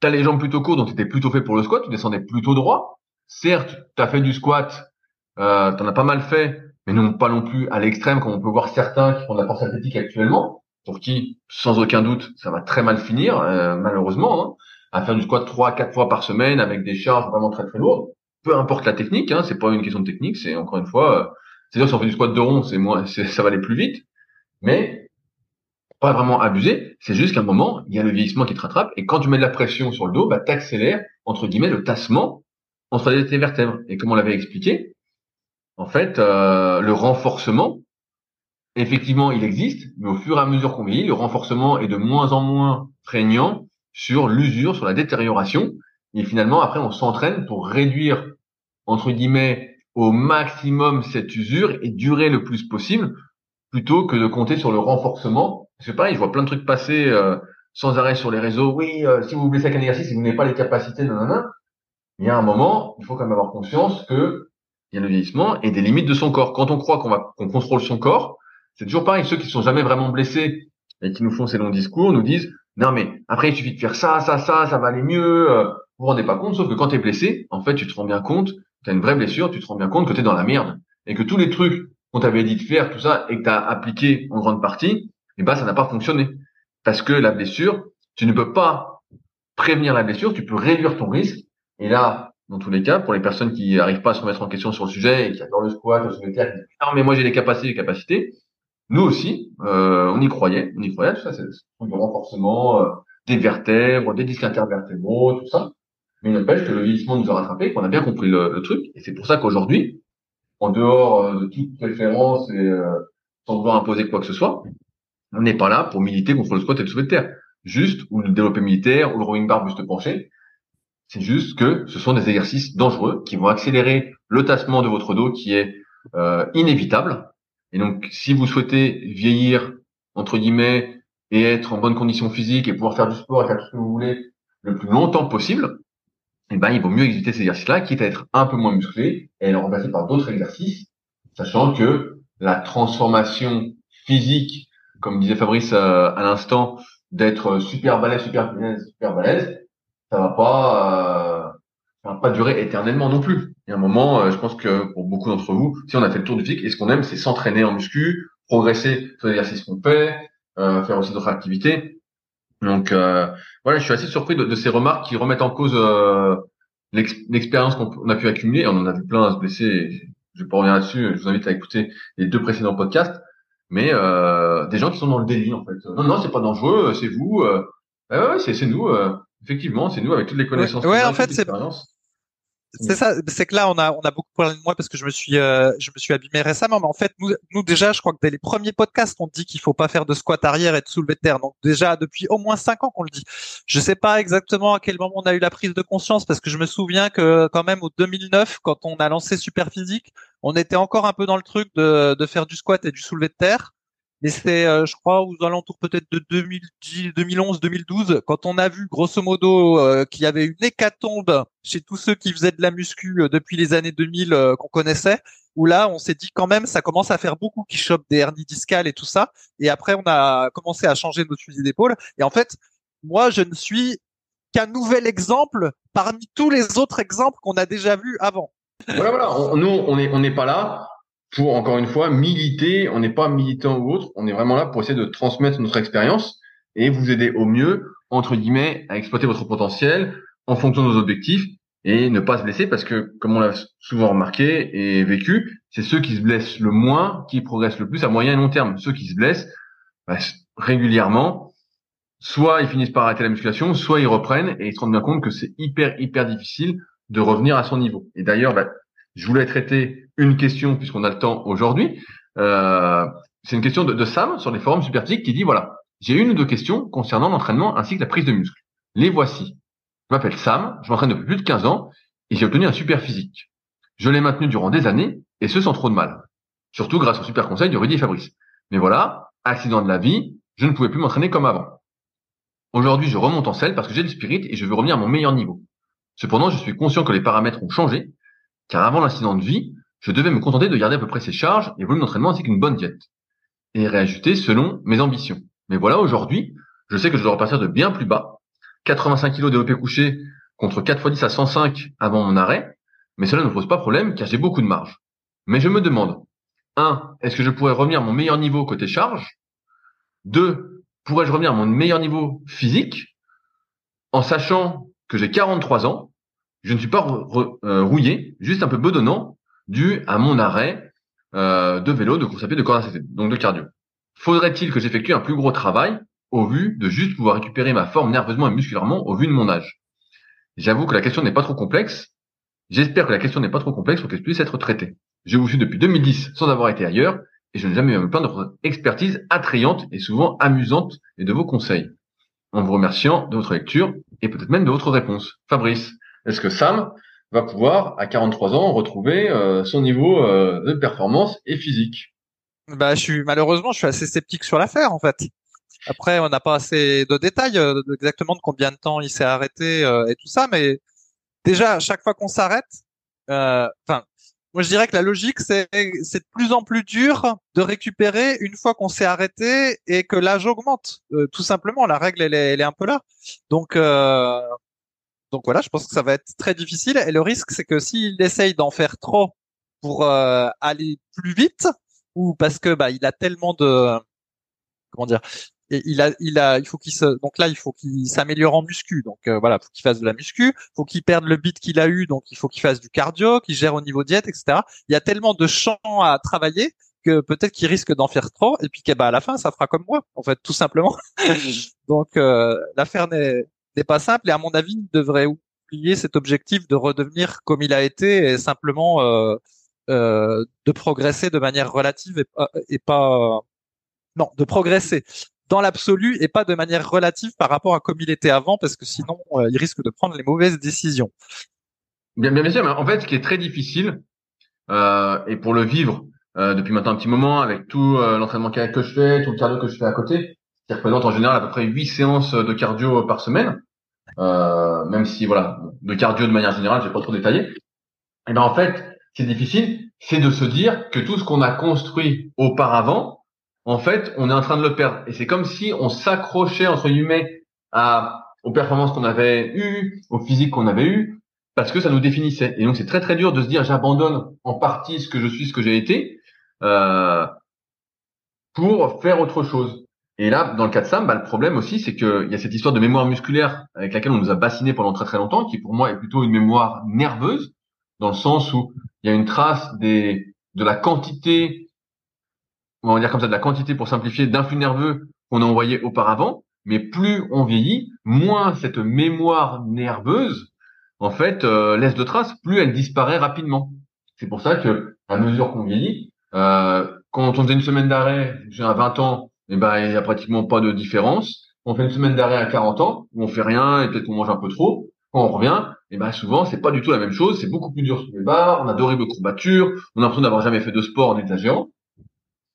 Tu as les jambes plutôt courtes, donc tu étais plutôt fait pour le squat, tu descendais plutôt droit. Certes, tu as fait du squat, euh, tu en as pas mal fait, mais non pas non plus à l'extrême, comme on peut voir certains qui font de la force athlétique actuellement, pour qui, sans aucun doute, ça va très mal finir, euh, malheureusement, hein, à faire du squat trois, quatre fois par semaine avec des charges vraiment très très lourdes peu importe la technique, hein, c'est pas une question de technique, c'est encore une fois, euh, c'est-à-dire si on fait du squat de rond, c'est moins, ça va aller plus vite, mais pas vraiment abuser. C'est juste qu'à un moment, il y a le vieillissement qui te rattrape, et quand tu mets de la pression sur le dos, bah t'accélères entre guillemets le tassement entre les vertèbres. Et comme on l'avait expliqué, en fait, euh, le renforcement, effectivement, il existe, mais au fur et à mesure qu'on vieillit, le renforcement est de moins en moins prégnant sur l'usure, sur la détérioration, et finalement, après, on s'entraîne pour réduire, entre guillemets, au maximum cette usure et durer le plus possible, plutôt que de compter sur le renforcement. C'est pareil, je vois plein de trucs passer euh, sans arrêt sur les réseaux. Oui, euh, si vous vous blessez avec un exercice et vous n'avez pas les capacités, non, Il y a un moment, il faut quand même avoir conscience que il y a le vieillissement et des limites de son corps. Quand on croit qu'on va qu'on contrôle son corps, c'est toujours pareil. Ceux qui sont jamais vraiment blessés et qui nous font ces longs discours nous disent non mais après il suffit de faire ça, ça, ça, ça va aller mieux. Euh, vous vous rendez pas compte, sauf que quand tu es blessé, en fait, tu te rends bien compte, tu une vraie blessure, tu te rends bien compte que tu es dans la merde et que tous les trucs qu'on t'avait dit de faire, tout ça, et que tu as appliqué en grande partie, eh ben, ça n'a pas fonctionné. Parce que la blessure, tu ne peux pas prévenir la blessure, tu peux réduire ton risque. Et là, dans tous les cas, pour les personnes qui n'arrivent pas à se remettre en question sur le sujet et qui adorent le squat, le soulevé terre, non mais moi j'ai les capacités, les capacités. Nous aussi, euh, on y croyait, on y croyait, tout ça, c'est du renforcement euh, des vertèbres, des disques intervertébraux, tout ça. Mais il n'empêche que le vieillissement nous a rattrapé, qu'on a bien compris le, truc, et c'est pour ça qu'aujourd'hui, en dehors euh, de toute référence et euh, sans vouloir imposer quoi que ce soit, on n'est pas là pour militer contre le squat et le soulevé de terre. Juste, ou le développé militaire, ou le rowing bar buste penché. C'est juste que ce sont des exercices dangereux qui vont accélérer le tassement de votre dos qui est euh, inévitable. Et donc, si vous souhaitez vieillir, entre guillemets, et être en bonne condition physique et pouvoir faire du sport et faire tout ce que vous voulez le plus longtemps possible, eh ben, il vaut mieux exécuter ces exercices-là, quitte à être un peu moins musclé et les remplacer par d'autres exercices, sachant que la transformation physique, comme disait Fabrice euh, à l'instant, d'être super balèze, super balèze, super balèze, ça va pas, euh, ça va pas durer éternellement non plus. Il y a un moment, euh, je pense que pour beaucoup d'entre vous, si on a fait le tour du physique, et ce qu'on aime, c'est s'entraîner en muscu, progresser sur l'exercice qu'on fait, euh, faire aussi d'autres activités? Donc euh, voilà, je suis assez surpris de, ces remarques qui remettent en cause euh, l'expérience qu'on a pu accumuler. On en a vu plein à se blesser. Je vais pas revenir là-dessus. Je vous invite à écouter les deux précédents podcasts. Mais euh, des gens qui sont dans le délit en fait. Non, non, c'est pas dangereux, c'est vous. Euh, ouais, c'est nous. effectivement, c'est nous avec toutes les connaissances.
Ouais, en fait, c'est c'est ça, c'est que là on a on a beaucoup parlé de moi parce que je me suis euh, je me suis abîmé récemment, mais en fait nous nous déjà je crois que dès les premiers podcasts on dit qu'il faut pas faire de squat arrière et de soulevé de terre. Donc déjà depuis au moins cinq ans qu'on le dit. Je sais pas exactement à quel moment on a eu la prise de conscience parce que je me souviens que quand même au 2009 quand on a lancé Super Physique, on était encore un peu dans le truc de de faire du squat et du soulevé de terre mais c'est, euh, je crois, aux alentours peut-être de 2010, 2011, 2012, quand on a vu grosso modo euh, qu'il y avait une hécatombe chez tous ceux qui faisaient de la muscu euh, depuis les années 2000 qu'on connaissait, où là, on s'est dit quand même, ça commence à faire beaucoup qui chopent des hernies discales et tout ça. Et après, on a commencé à changer notre fusil d'épaule. Et en fait, moi, je ne suis qu'un nouvel exemple parmi tous les autres exemples qu'on a déjà vus avant.
Voilà, voilà. nous, on n'est on n'est pas là pour encore une fois militer. On n'est pas militant ou autre. On est vraiment là pour essayer de transmettre notre expérience et vous aider au mieux entre guillemets à exploiter votre potentiel en fonction de nos objectifs et ne pas se blesser parce que comme on l'a souvent remarqué et vécu, c'est ceux qui se blessent le moins qui progressent le plus à moyen et long terme. Ceux qui se blessent bah, régulièrement, soit ils finissent par arrêter la musculation, soit ils reprennent et ils se rendent bien compte que c'est hyper hyper difficile de revenir à son niveau. Et d'ailleurs, bah, je voulais traiter une question puisqu'on a le temps aujourd'hui. Euh, c'est une question de, Sam sur les forums Superphysique qui dit voilà, j'ai une ou deux questions concernant l'entraînement ainsi que la prise de muscle. Les voici. Je m'appelle Sam, je m'entraîne depuis plus de 15 ans et j'ai obtenu un super physique. Je l'ai maintenu durant des années et ce sans trop de mal. Surtout grâce au super conseil de Rudy et Fabrice. Mais voilà, accident de la vie, je ne pouvais plus m'entraîner comme avant. Aujourd'hui, je remonte en selle parce que j'ai du spirit et je veux revenir à mon meilleur niveau. Cependant, je suis conscient que les paramètres ont changé car avant l'incident de vie, je devais me contenter de garder à peu près ses charges et volume d'entraînement ainsi qu'une bonne diète, et réajuster selon mes ambitions. Mais voilà, aujourd'hui, je sais que je dois repartir de bien plus bas, 85 kg développé couché contre 4 x 10 à 105 avant mon arrêt, mais cela ne pose pas problème car j'ai beaucoup de marge. Mais je me demande, 1. Est-ce que je pourrais revenir à mon meilleur niveau côté charge? 2. Pourrais-je revenir à mon meilleur niveau physique? En sachant que j'ai 43 ans je ne suis pas euh, rouillé, juste un peu bedonnant, dû à mon arrêt euh, de vélo, de course à pied, de à donc de cardio. Faudrait-il que j'effectue un plus gros travail au vu de juste pouvoir récupérer ma forme nerveusement et musculairement au vu de mon âge? J'avoue que la question n'est pas trop complexe. J'espère que la question n'est pas trop complexe pour qu'elle puisse être traitée. Je vous suis depuis 2010 sans avoir été ailleurs et je n'ai jamais eu me plaindre de votre expertise attrayante et souvent amusante et de vos conseils. En vous remerciant de votre lecture et peut-être même de votre réponse. Fabrice. Est-ce que Sam va pouvoir, à 43 ans, retrouver euh, son niveau euh, de performance et physique
Bah, je suis malheureusement, je suis assez sceptique sur l'affaire en fait. Après, on n'a pas assez de détails euh, exactement de combien de temps il s'est arrêté et tout ça, mais déjà, chaque fois qu'on s'arrête, enfin, moi je dirais que la logique c'est c'est de plus en plus dur de récupérer une fois qu'on s'est arrêté et que l'âge augmente. tout simplement, la règle elle est, elle est un peu là. Donc donc voilà, je pense que ça va être très difficile. Et le risque, c'est que s'il essaye d'en faire trop pour euh, aller plus vite, ou parce que bah il a tellement de comment dire, il a il a il faut qu'il se donc là il faut qu'il s'améliore en muscu. Donc euh, voilà, faut qu'il fasse de la muscu, faut qu'il perde le beat qu'il a eu, donc il faut qu'il fasse du cardio, qu'il gère au niveau diète, etc. Il y a tellement de champs à travailler que peut-être qu'il risque d'en faire trop et puis qu'à bah, à la fin ça fera comme moi en fait tout simplement. donc euh, l'affaire n'est n'est pas simple et à mon avis, il devrait oublier cet objectif de redevenir comme il a été et simplement euh, euh, de progresser de manière relative et, pas non de progresser dans l'absolu et pas de manière relative par rapport à comme il était avant parce que sinon euh, il risque de prendre les mauvaises décisions.
Bien, bien, sûr. Mais en fait, ce qui est très difficile et pour le vivre depuis maintenant un petit moment avec tout l'entraînement que je fais, tout le cardio que je fais à côté, qui représente en général à peu près huit séances de cardio par semaine même si voilà, de cardio de manière générale, j'ai pas trop détaillé. Et eh ben en fait, c'est difficile, c'est de se dire que tout ce qu'on a construit auparavant, en fait, on est en train de le perdre. Et c'est comme si on s'accrochait entre guillemets à aux performances qu'on avait eues, au physique qu'on avait eu, parce que ça nous définissait. Et donc c'est très très dur de se dire j'abandonne en partie ce que je suis, ce que j'ai été, euh, pour faire autre chose. Et là, dans le cas de Sam, bah, le problème aussi, c'est qu'il y a cette histoire de mémoire musculaire avec laquelle on nous a bassiné pendant très très longtemps, qui pour moi est plutôt une mémoire nerveuse, dans le sens où il y a une trace des, de la quantité, on va dire comme ça, de la quantité pour simplifier, d'influx nerveux qu'on a envoyé auparavant. Mais plus on vieillit, moins cette mémoire nerveuse, en fait, euh, laisse de traces, plus elle disparaît rapidement. C'est pour ça que, à mesure qu'on vieillit, euh, quand on faisait une semaine d'arrêt, j'ai un 20 ans, eh ben, il n'y a pratiquement pas de différence. On fait une semaine d'arrêt à 40 ans, où on fait rien et peut-être qu'on mange un peu trop. Quand on revient, eh ben souvent c'est pas du tout la même chose, c'est beaucoup plus dur sur les barres, on a d'horribles courbatures, on a l'impression d'avoir jamais fait de sport en exagérant.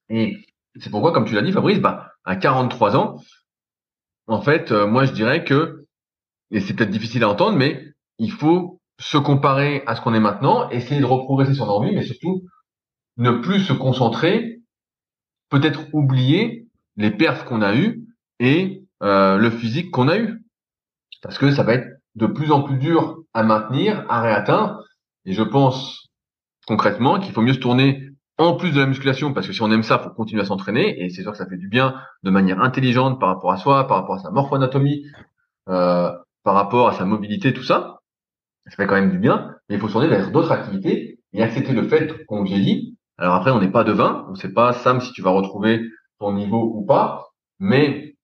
Et c'est pourquoi, comme tu l'as dit, Fabrice, bah, à 43 ans, en fait, euh, moi je dirais que, et c'est peut-être difficile à entendre, mais il faut se comparer à ce qu'on est maintenant, essayer de reprogresser sur nos mais surtout ne plus se concentrer, peut-être oublier les perfs qu'on a eu et euh, le physique qu'on a eu. Parce que ça va être de plus en plus dur à maintenir, à réatteindre. Et je pense concrètement qu'il faut mieux se tourner en plus de la musculation, parce que si on aime ça, faut continuer à s'entraîner, et c'est sûr que ça fait du bien de manière intelligente par rapport à soi, par rapport à sa morphoanatomie, euh, par rapport à sa mobilité, tout ça. Ça fait quand même du bien, mais il faut se tourner vers d'autres activités et accepter le fait qu'on vieillit. Alors après, on n'est pas devin, on ne sait pas, Sam, si tu vas retrouver niveau ou pas, mais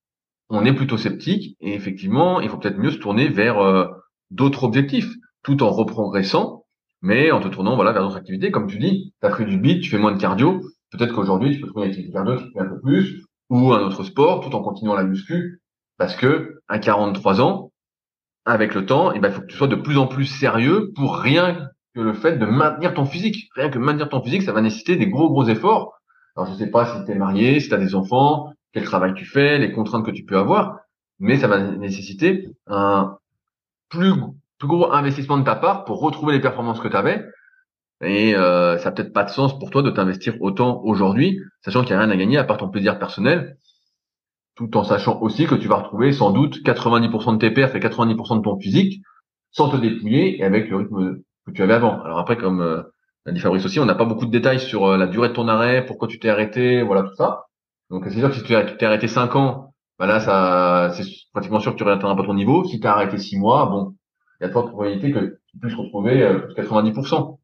on est plutôt sceptique et effectivement, il faut peut-être mieux se tourner vers euh, d'autres objectifs, tout en reprogressant, mais en te tournant voilà vers d'autres activités. Comme tu dis, tu as pris du beat, tu fais moins de cardio, peut-être qu'aujourd'hui tu peux trouver une activité cardio qui fait un peu plus, ou un autre sport, tout en continuant la muscu, parce que à 43 ans, avec le temps, eh ben, il faut que tu sois de plus en plus sérieux pour rien que le fait de maintenir ton physique. Rien que maintenir ton physique, ça va nécessiter des gros gros efforts alors, je sais pas si tu es marié, si tu as des enfants, quel travail tu fais, les contraintes que tu peux avoir, mais ça va nécessiter un plus, plus gros investissement de ta part pour retrouver les performances que tu avais. Et euh, ça n'a peut-être pas de sens pour toi de t'investir autant aujourd'hui, sachant qu'il n'y a rien à gagner à part ton plaisir personnel, tout en sachant aussi que tu vas retrouver sans doute 90% de tes perfs et 90% de ton physique sans te dépouiller et avec le rythme que tu avais avant. Alors après, comme euh, dit Fabrice aussi, on n'a pas beaucoup de détails sur euh, la durée de ton arrêt, pourquoi tu t'es arrêté, voilà tout ça. Donc c'est sûr que si tu t'es arrêté 5 ans, bah là ça c'est pratiquement sûr que tu réatteindras pas ton niveau. Si tu as arrêté 6 mois, bon, il y a de fortes probabilités que tu puisses retrouver euh, 90%.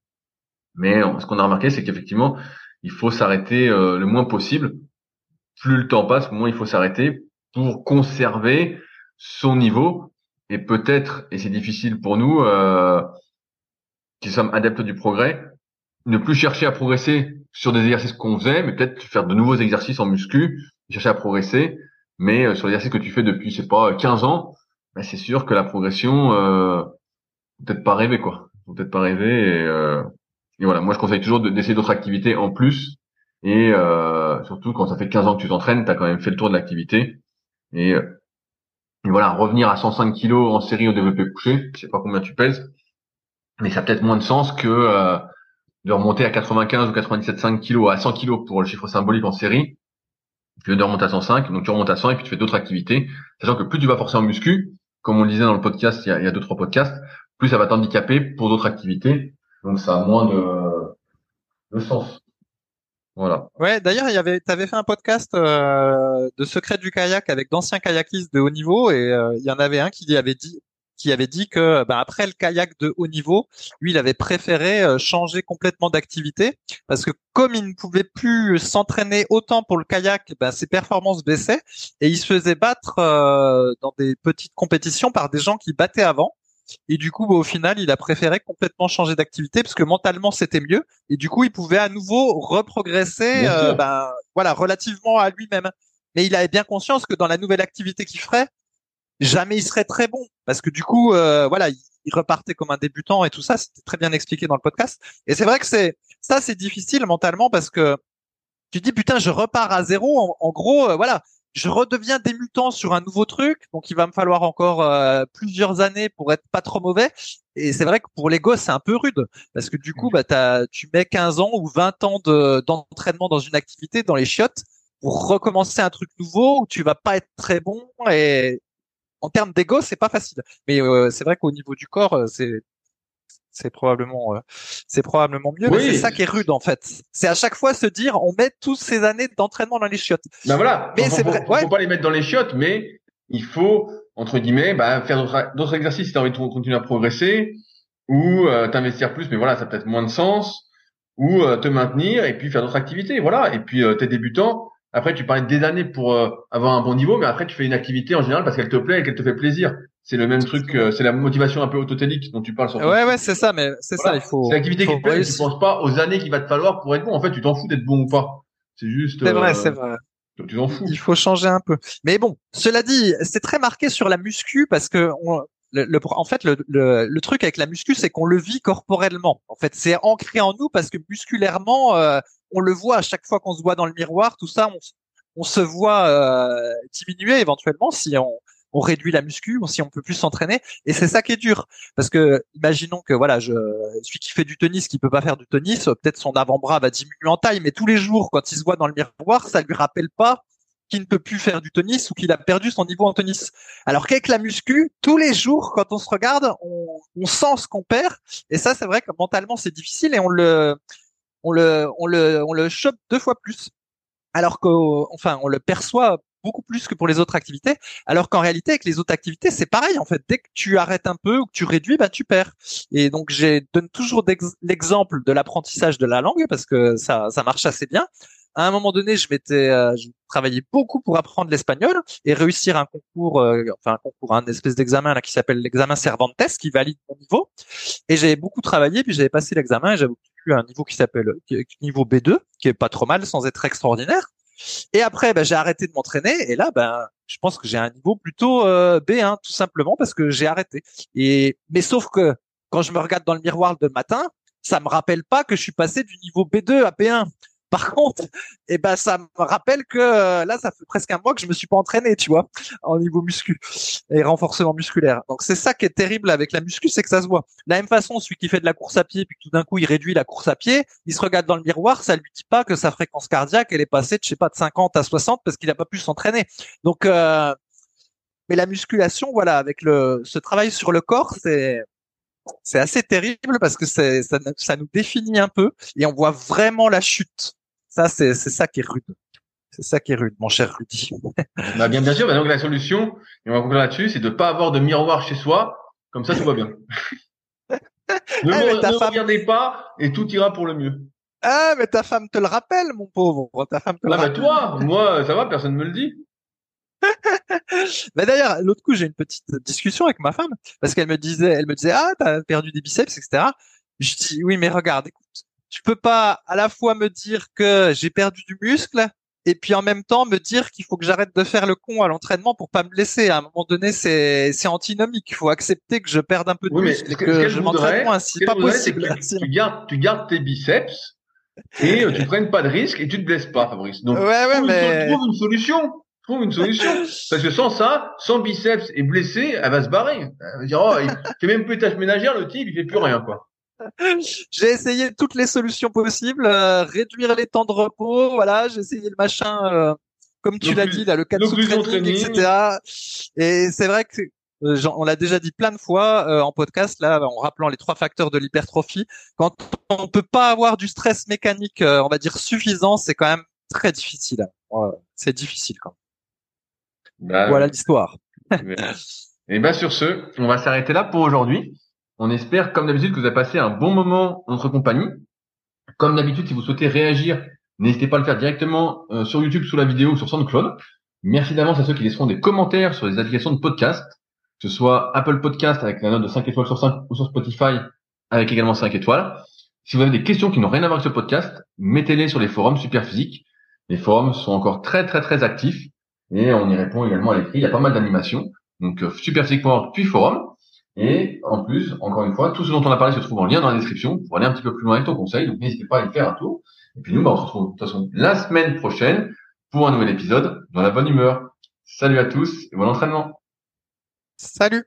Mais euh, ce qu'on a remarqué, c'est qu'effectivement, il faut s'arrêter euh, le moins possible. Plus le temps passe, moins il faut s'arrêter pour conserver son niveau. Et peut-être, et c'est difficile pour nous, qui sommes adeptes du progrès, ne plus chercher à progresser sur des exercices qu'on faisait, mais peut-être faire de nouveaux exercices en muscu, chercher à progresser, mais euh, sur les exercices que tu fais depuis, je sais pas, 15 ans, ben c'est sûr que la progression, euh, peut-être pas rêver quoi, peut-être pas rêver. Et, euh, et, voilà, moi je conseille toujours d'essayer d'autres activités en plus, et euh, surtout quand ça fait 15 ans que tu t'entraînes, tu as quand même fait le tour de l'activité, et, et, voilà, revenir à 105 kilos en série au développé couché, je sais pas combien tu pèses, mais ça a peut-être moins de sens que euh, de remonter à 95 ou 97,5 kilos à 100 kilos pour le chiffre symbolique en série, viens de remonter à 105, donc tu remontes à 100 et puis tu fais d'autres activités, sachant que plus tu vas forcer en muscu, comme on le disait dans le podcast, il y a, il y a deux trois podcasts, plus ça va t'handicaper pour d'autres activités. Donc ça a moins de, de sens. Voilà.
Ouais, d'ailleurs, il y avait, t'avais fait un podcast euh, de secret du kayak avec d'anciens kayakistes de haut niveau et euh, il y en avait un qui avait dit, qui avait dit que bah, après le kayak de haut niveau, lui, il avait préféré euh, changer complètement d'activité parce que comme il ne pouvait plus s'entraîner autant pour le kayak, bah, ses performances baissaient et il se faisait battre dans des petites compétitions par des gens qui battaient avant. Et du coup, bah, au final, il a préféré complètement changer d'activité parce que mentalement c'était mieux. Et du coup, il pouvait à nouveau reprogresser, euh, ben, voilà, relativement à lui-même. Mais il avait bien conscience que dans la nouvelle activité qu'il ferait, jamais il serait très bon parce que du coup, euh, voilà, il, repartait comme un débutant et tout ça. C'était très bien expliqué dans le podcast. Et c'est vrai que c'est ça, c'est difficile mentalement parce que tu dis putain, je repars à zéro. En, gros, euh, voilà, je redeviens démutant sur un nouveau truc, donc il va me falloir encore euh, plusieurs années pour être pas trop mauvais. Et c'est vrai que pour les gosses, c'est un peu rude, parce que du coup, bah, tu mets 15 ans ou 20 ans d'entraînement dans une activité, dans les chiottes, pour recommencer un truc nouveau où tu vas pas être très bon. Et en termes d'ego, c'est pas facile. Mais euh, c'est vrai qu'au niveau du corps, euh, c'est c'est probablement euh, c'est probablement mieux mais c'est ça qui est rude en fait. C'est à chaque fois se dire on met toutes ces années d'entraînement dans les chiottes.
Ben voilà. Mais c'est vrai faut, faut pas les mettre dans les chiottes mais il faut entre guillemets bah, faire d'autres exercices si tu as envie de continuer à progresser ou euh, t'investir plus mais voilà ça a peut-être moins de sens ou euh, te maintenir et puis faire d'autres activités voilà. Et puis t'es débutant après tu parlais des années pour euh, avoir un bon niveau mais après tu fais une activité en général parce qu'elle te plaît et qu'elle te fait plaisir c'est le même truc, euh, c'est la motivation un peu autotélique dont tu parles sur.
Ouais, ouais, c'est ça, mais c'est ça, il faut.
C'est l'activité qui te plaît, tu penses pas aux années qu'il va te falloir pour être bon. En fait, tu t'en fous d'être bon ou pas. C'est juste.
C'est vrai, euh, c'est vrai.
Tu t'en fous.
Il faut changer un peu. Mais bon, cela dit, c'est très marqué sur la muscu parce que on, le, en fait, le, truc avec la muscu, c'est qu'on le vit corporellement. En fait, c'est ancré en nous parce que musculairement, euh, on le voit à chaque fois qu'on se voit dans le miroir, tout ça, on, se voit euh, diminuer éventuellement si on, réduit la muscu, si on peut plus s'entraîner. Et c'est ça qui est dur, parce que imaginons que voilà, je celui qui fait du tennis, qui peut pas faire du tennis, peut-être son avant-bras va diminuer en taille, mais tous les jours, quand il se voit dans le miroir, ça lui rappelle pas qu'il ne peut plus faire du tennis ou qu'il a perdu son niveau en tennis. Alors qu'avec la muscu, tous les jours, quand on se regarde, on, on sent ce qu'on perd. Et ça, c'est vrai que mentalement, c'est difficile et on le, on le, on le, on le chope deux fois plus. Alors qu'enfin, on le perçoit beaucoup plus que pour les autres activités. Alors qu'en réalité, avec les autres activités, c'est pareil. En fait, dès que tu arrêtes un peu ou que tu réduis, bah tu perds. Et donc, j'ai donne toujours l'exemple de l'apprentissage de la langue parce que ça, ça marche assez bien. À un moment donné, je m'étais, euh, je travaillais beaucoup pour apprendre l'espagnol et réussir un concours, euh, enfin un concours, un espèce d'examen là qui s'appelle l'examen Cervantes, qui valide mon niveau. Et j'avais beaucoup travaillé, puis j'avais passé l'examen et j'avais un niveau qui s'appelle niveau B2, qui est pas trop mal sans être extraordinaire. Et après, ben, j'ai arrêté de m'entraîner. Et là, ben, je pense que j'ai un niveau plutôt euh, B1, tout simplement parce que j'ai arrêté. Et mais sauf que quand je me regarde dans le miroir le matin, ça me rappelle pas que je suis passé du niveau B2 à B1. Par contre, eh ben ça me rappelle que euh, là, ça fait presque un mois que je me suis pas entraîné, tu vois, en niveau muscu et renforcement musculaire. Donc c'est ça qui est terrible avec la muscu, c'est que ça se voit. De la même façon, celui qui fait de la course à pied puis tout d'un coup il réduit la course à pied, il se regarde dans le miroir, ça lui dit pas que sa fréquence cardiaque elle est passée de je sais pas de 50 à 60 parce qu'il a pas pu s'entraîner. Donc euh, mais la musculation, voilà, avec le ce travail sur le corps, c'est c'est assez terrible parce que ça, ça, nous définit un peu et on voit vraiment la chute. Ça, c'est ça qui est rude. C'est ça qui est rude, mon cher Rudy.
bah bien, bien sûr. Bah donc la solution, et on va conclure là-dessus, c'est de pas avoir de miroir chez soi. Comme ça, tout va bien. ne eh, ne regardez pas et tout ira pour le mieux.
Ah, mais ta femme te le rappelle, mon pauvre. Ta femme te le ah,
bah toi, moi, ça va, personne me le dit.
bah d'ailleurs, l'autre coup, j'ai une petite discussion avec ma femme parce qu'elle me disait, elle me disait, ah, t'as perdu des biceps, etc. Je dis, oui, mais regarde, écoute, tu peux pas à la fois me dire que j'ai perdu du muscle et puis en même temps me dire qu'il faut que j'arrête de faire le con à l'entraînement pour pas me blesser. À un moment donné, c'est c'est antinomique. Il faut accepter que je perde un peu de muscle et que, je m'entraîne moins. Pas possible.
Tu, gardes tu gardes tes biceps et euh, tu prennes pas de risque et tu te blesses pas, Fabrice. Donc
ouais, ouais, trouve, mais...
une, trouve une solution. Trouve une solution. Parce que sans ça, sans biceps et blessé, elle va se barrer. Elle va dire, oh, il fait même plus de tâches ménagères, le type, il fait plus rien, quoi.
j'ai essayé toutes les solutions possibles, euh, réduire les temps de repos, voilà, j'ai essayé le machin, euh, comme tu l'as dit, là, le 4 training, etc. Et c'est vrai que on l'a déjà dit plein de fois en podcast, là, en rappelant les trois facteurs de l'hypertrophie. Quand on peut pas avoir du stress mécanique, on va dire suffisant, c'est quand même très difficile. c'est difficile quand même. Bah voilà l'histoire.
Et bien sur ce, on va s'arrêter là pour aujourd'hui. On espère, comme d'habitude, que vous avez passé un bon moment en notre compagnie. Comme d'habitude, si vous souhaitez réagir, n'hésitez pas à le faire directement euh, sur YouTube sous la vidéo ou sur SoundCloud. Merci d'avance à ceux qui laisseront des commentaires sur les applications de podcast, que ce soit Apple Podcast avec la note de 5 étoiles sur 5 ou sur Spotify avec également 5 étoiles. Si vous avez des questions qui n'ont rien à voir avec ce podcast, mettez-les sur les forums Superphysique. Les forums sont encore très très très actifs et on y répond également à l'écrit. Il y a pas mal d'animations. Donc euh, superphysique.org puis forum. Et en plus, encore une fois, tout ce dont on a parlé se trouve en lien dans la description pour aller un petit peu plus loin avec ton conseil. Donc n'hésitez pas à y faire un tour. Et puis nous, bah, on se retrouve de toute façon la semaine prochaine pour un nouvel épisode dans la bonne humeur. Salut à tous et bon entraînement.
Salut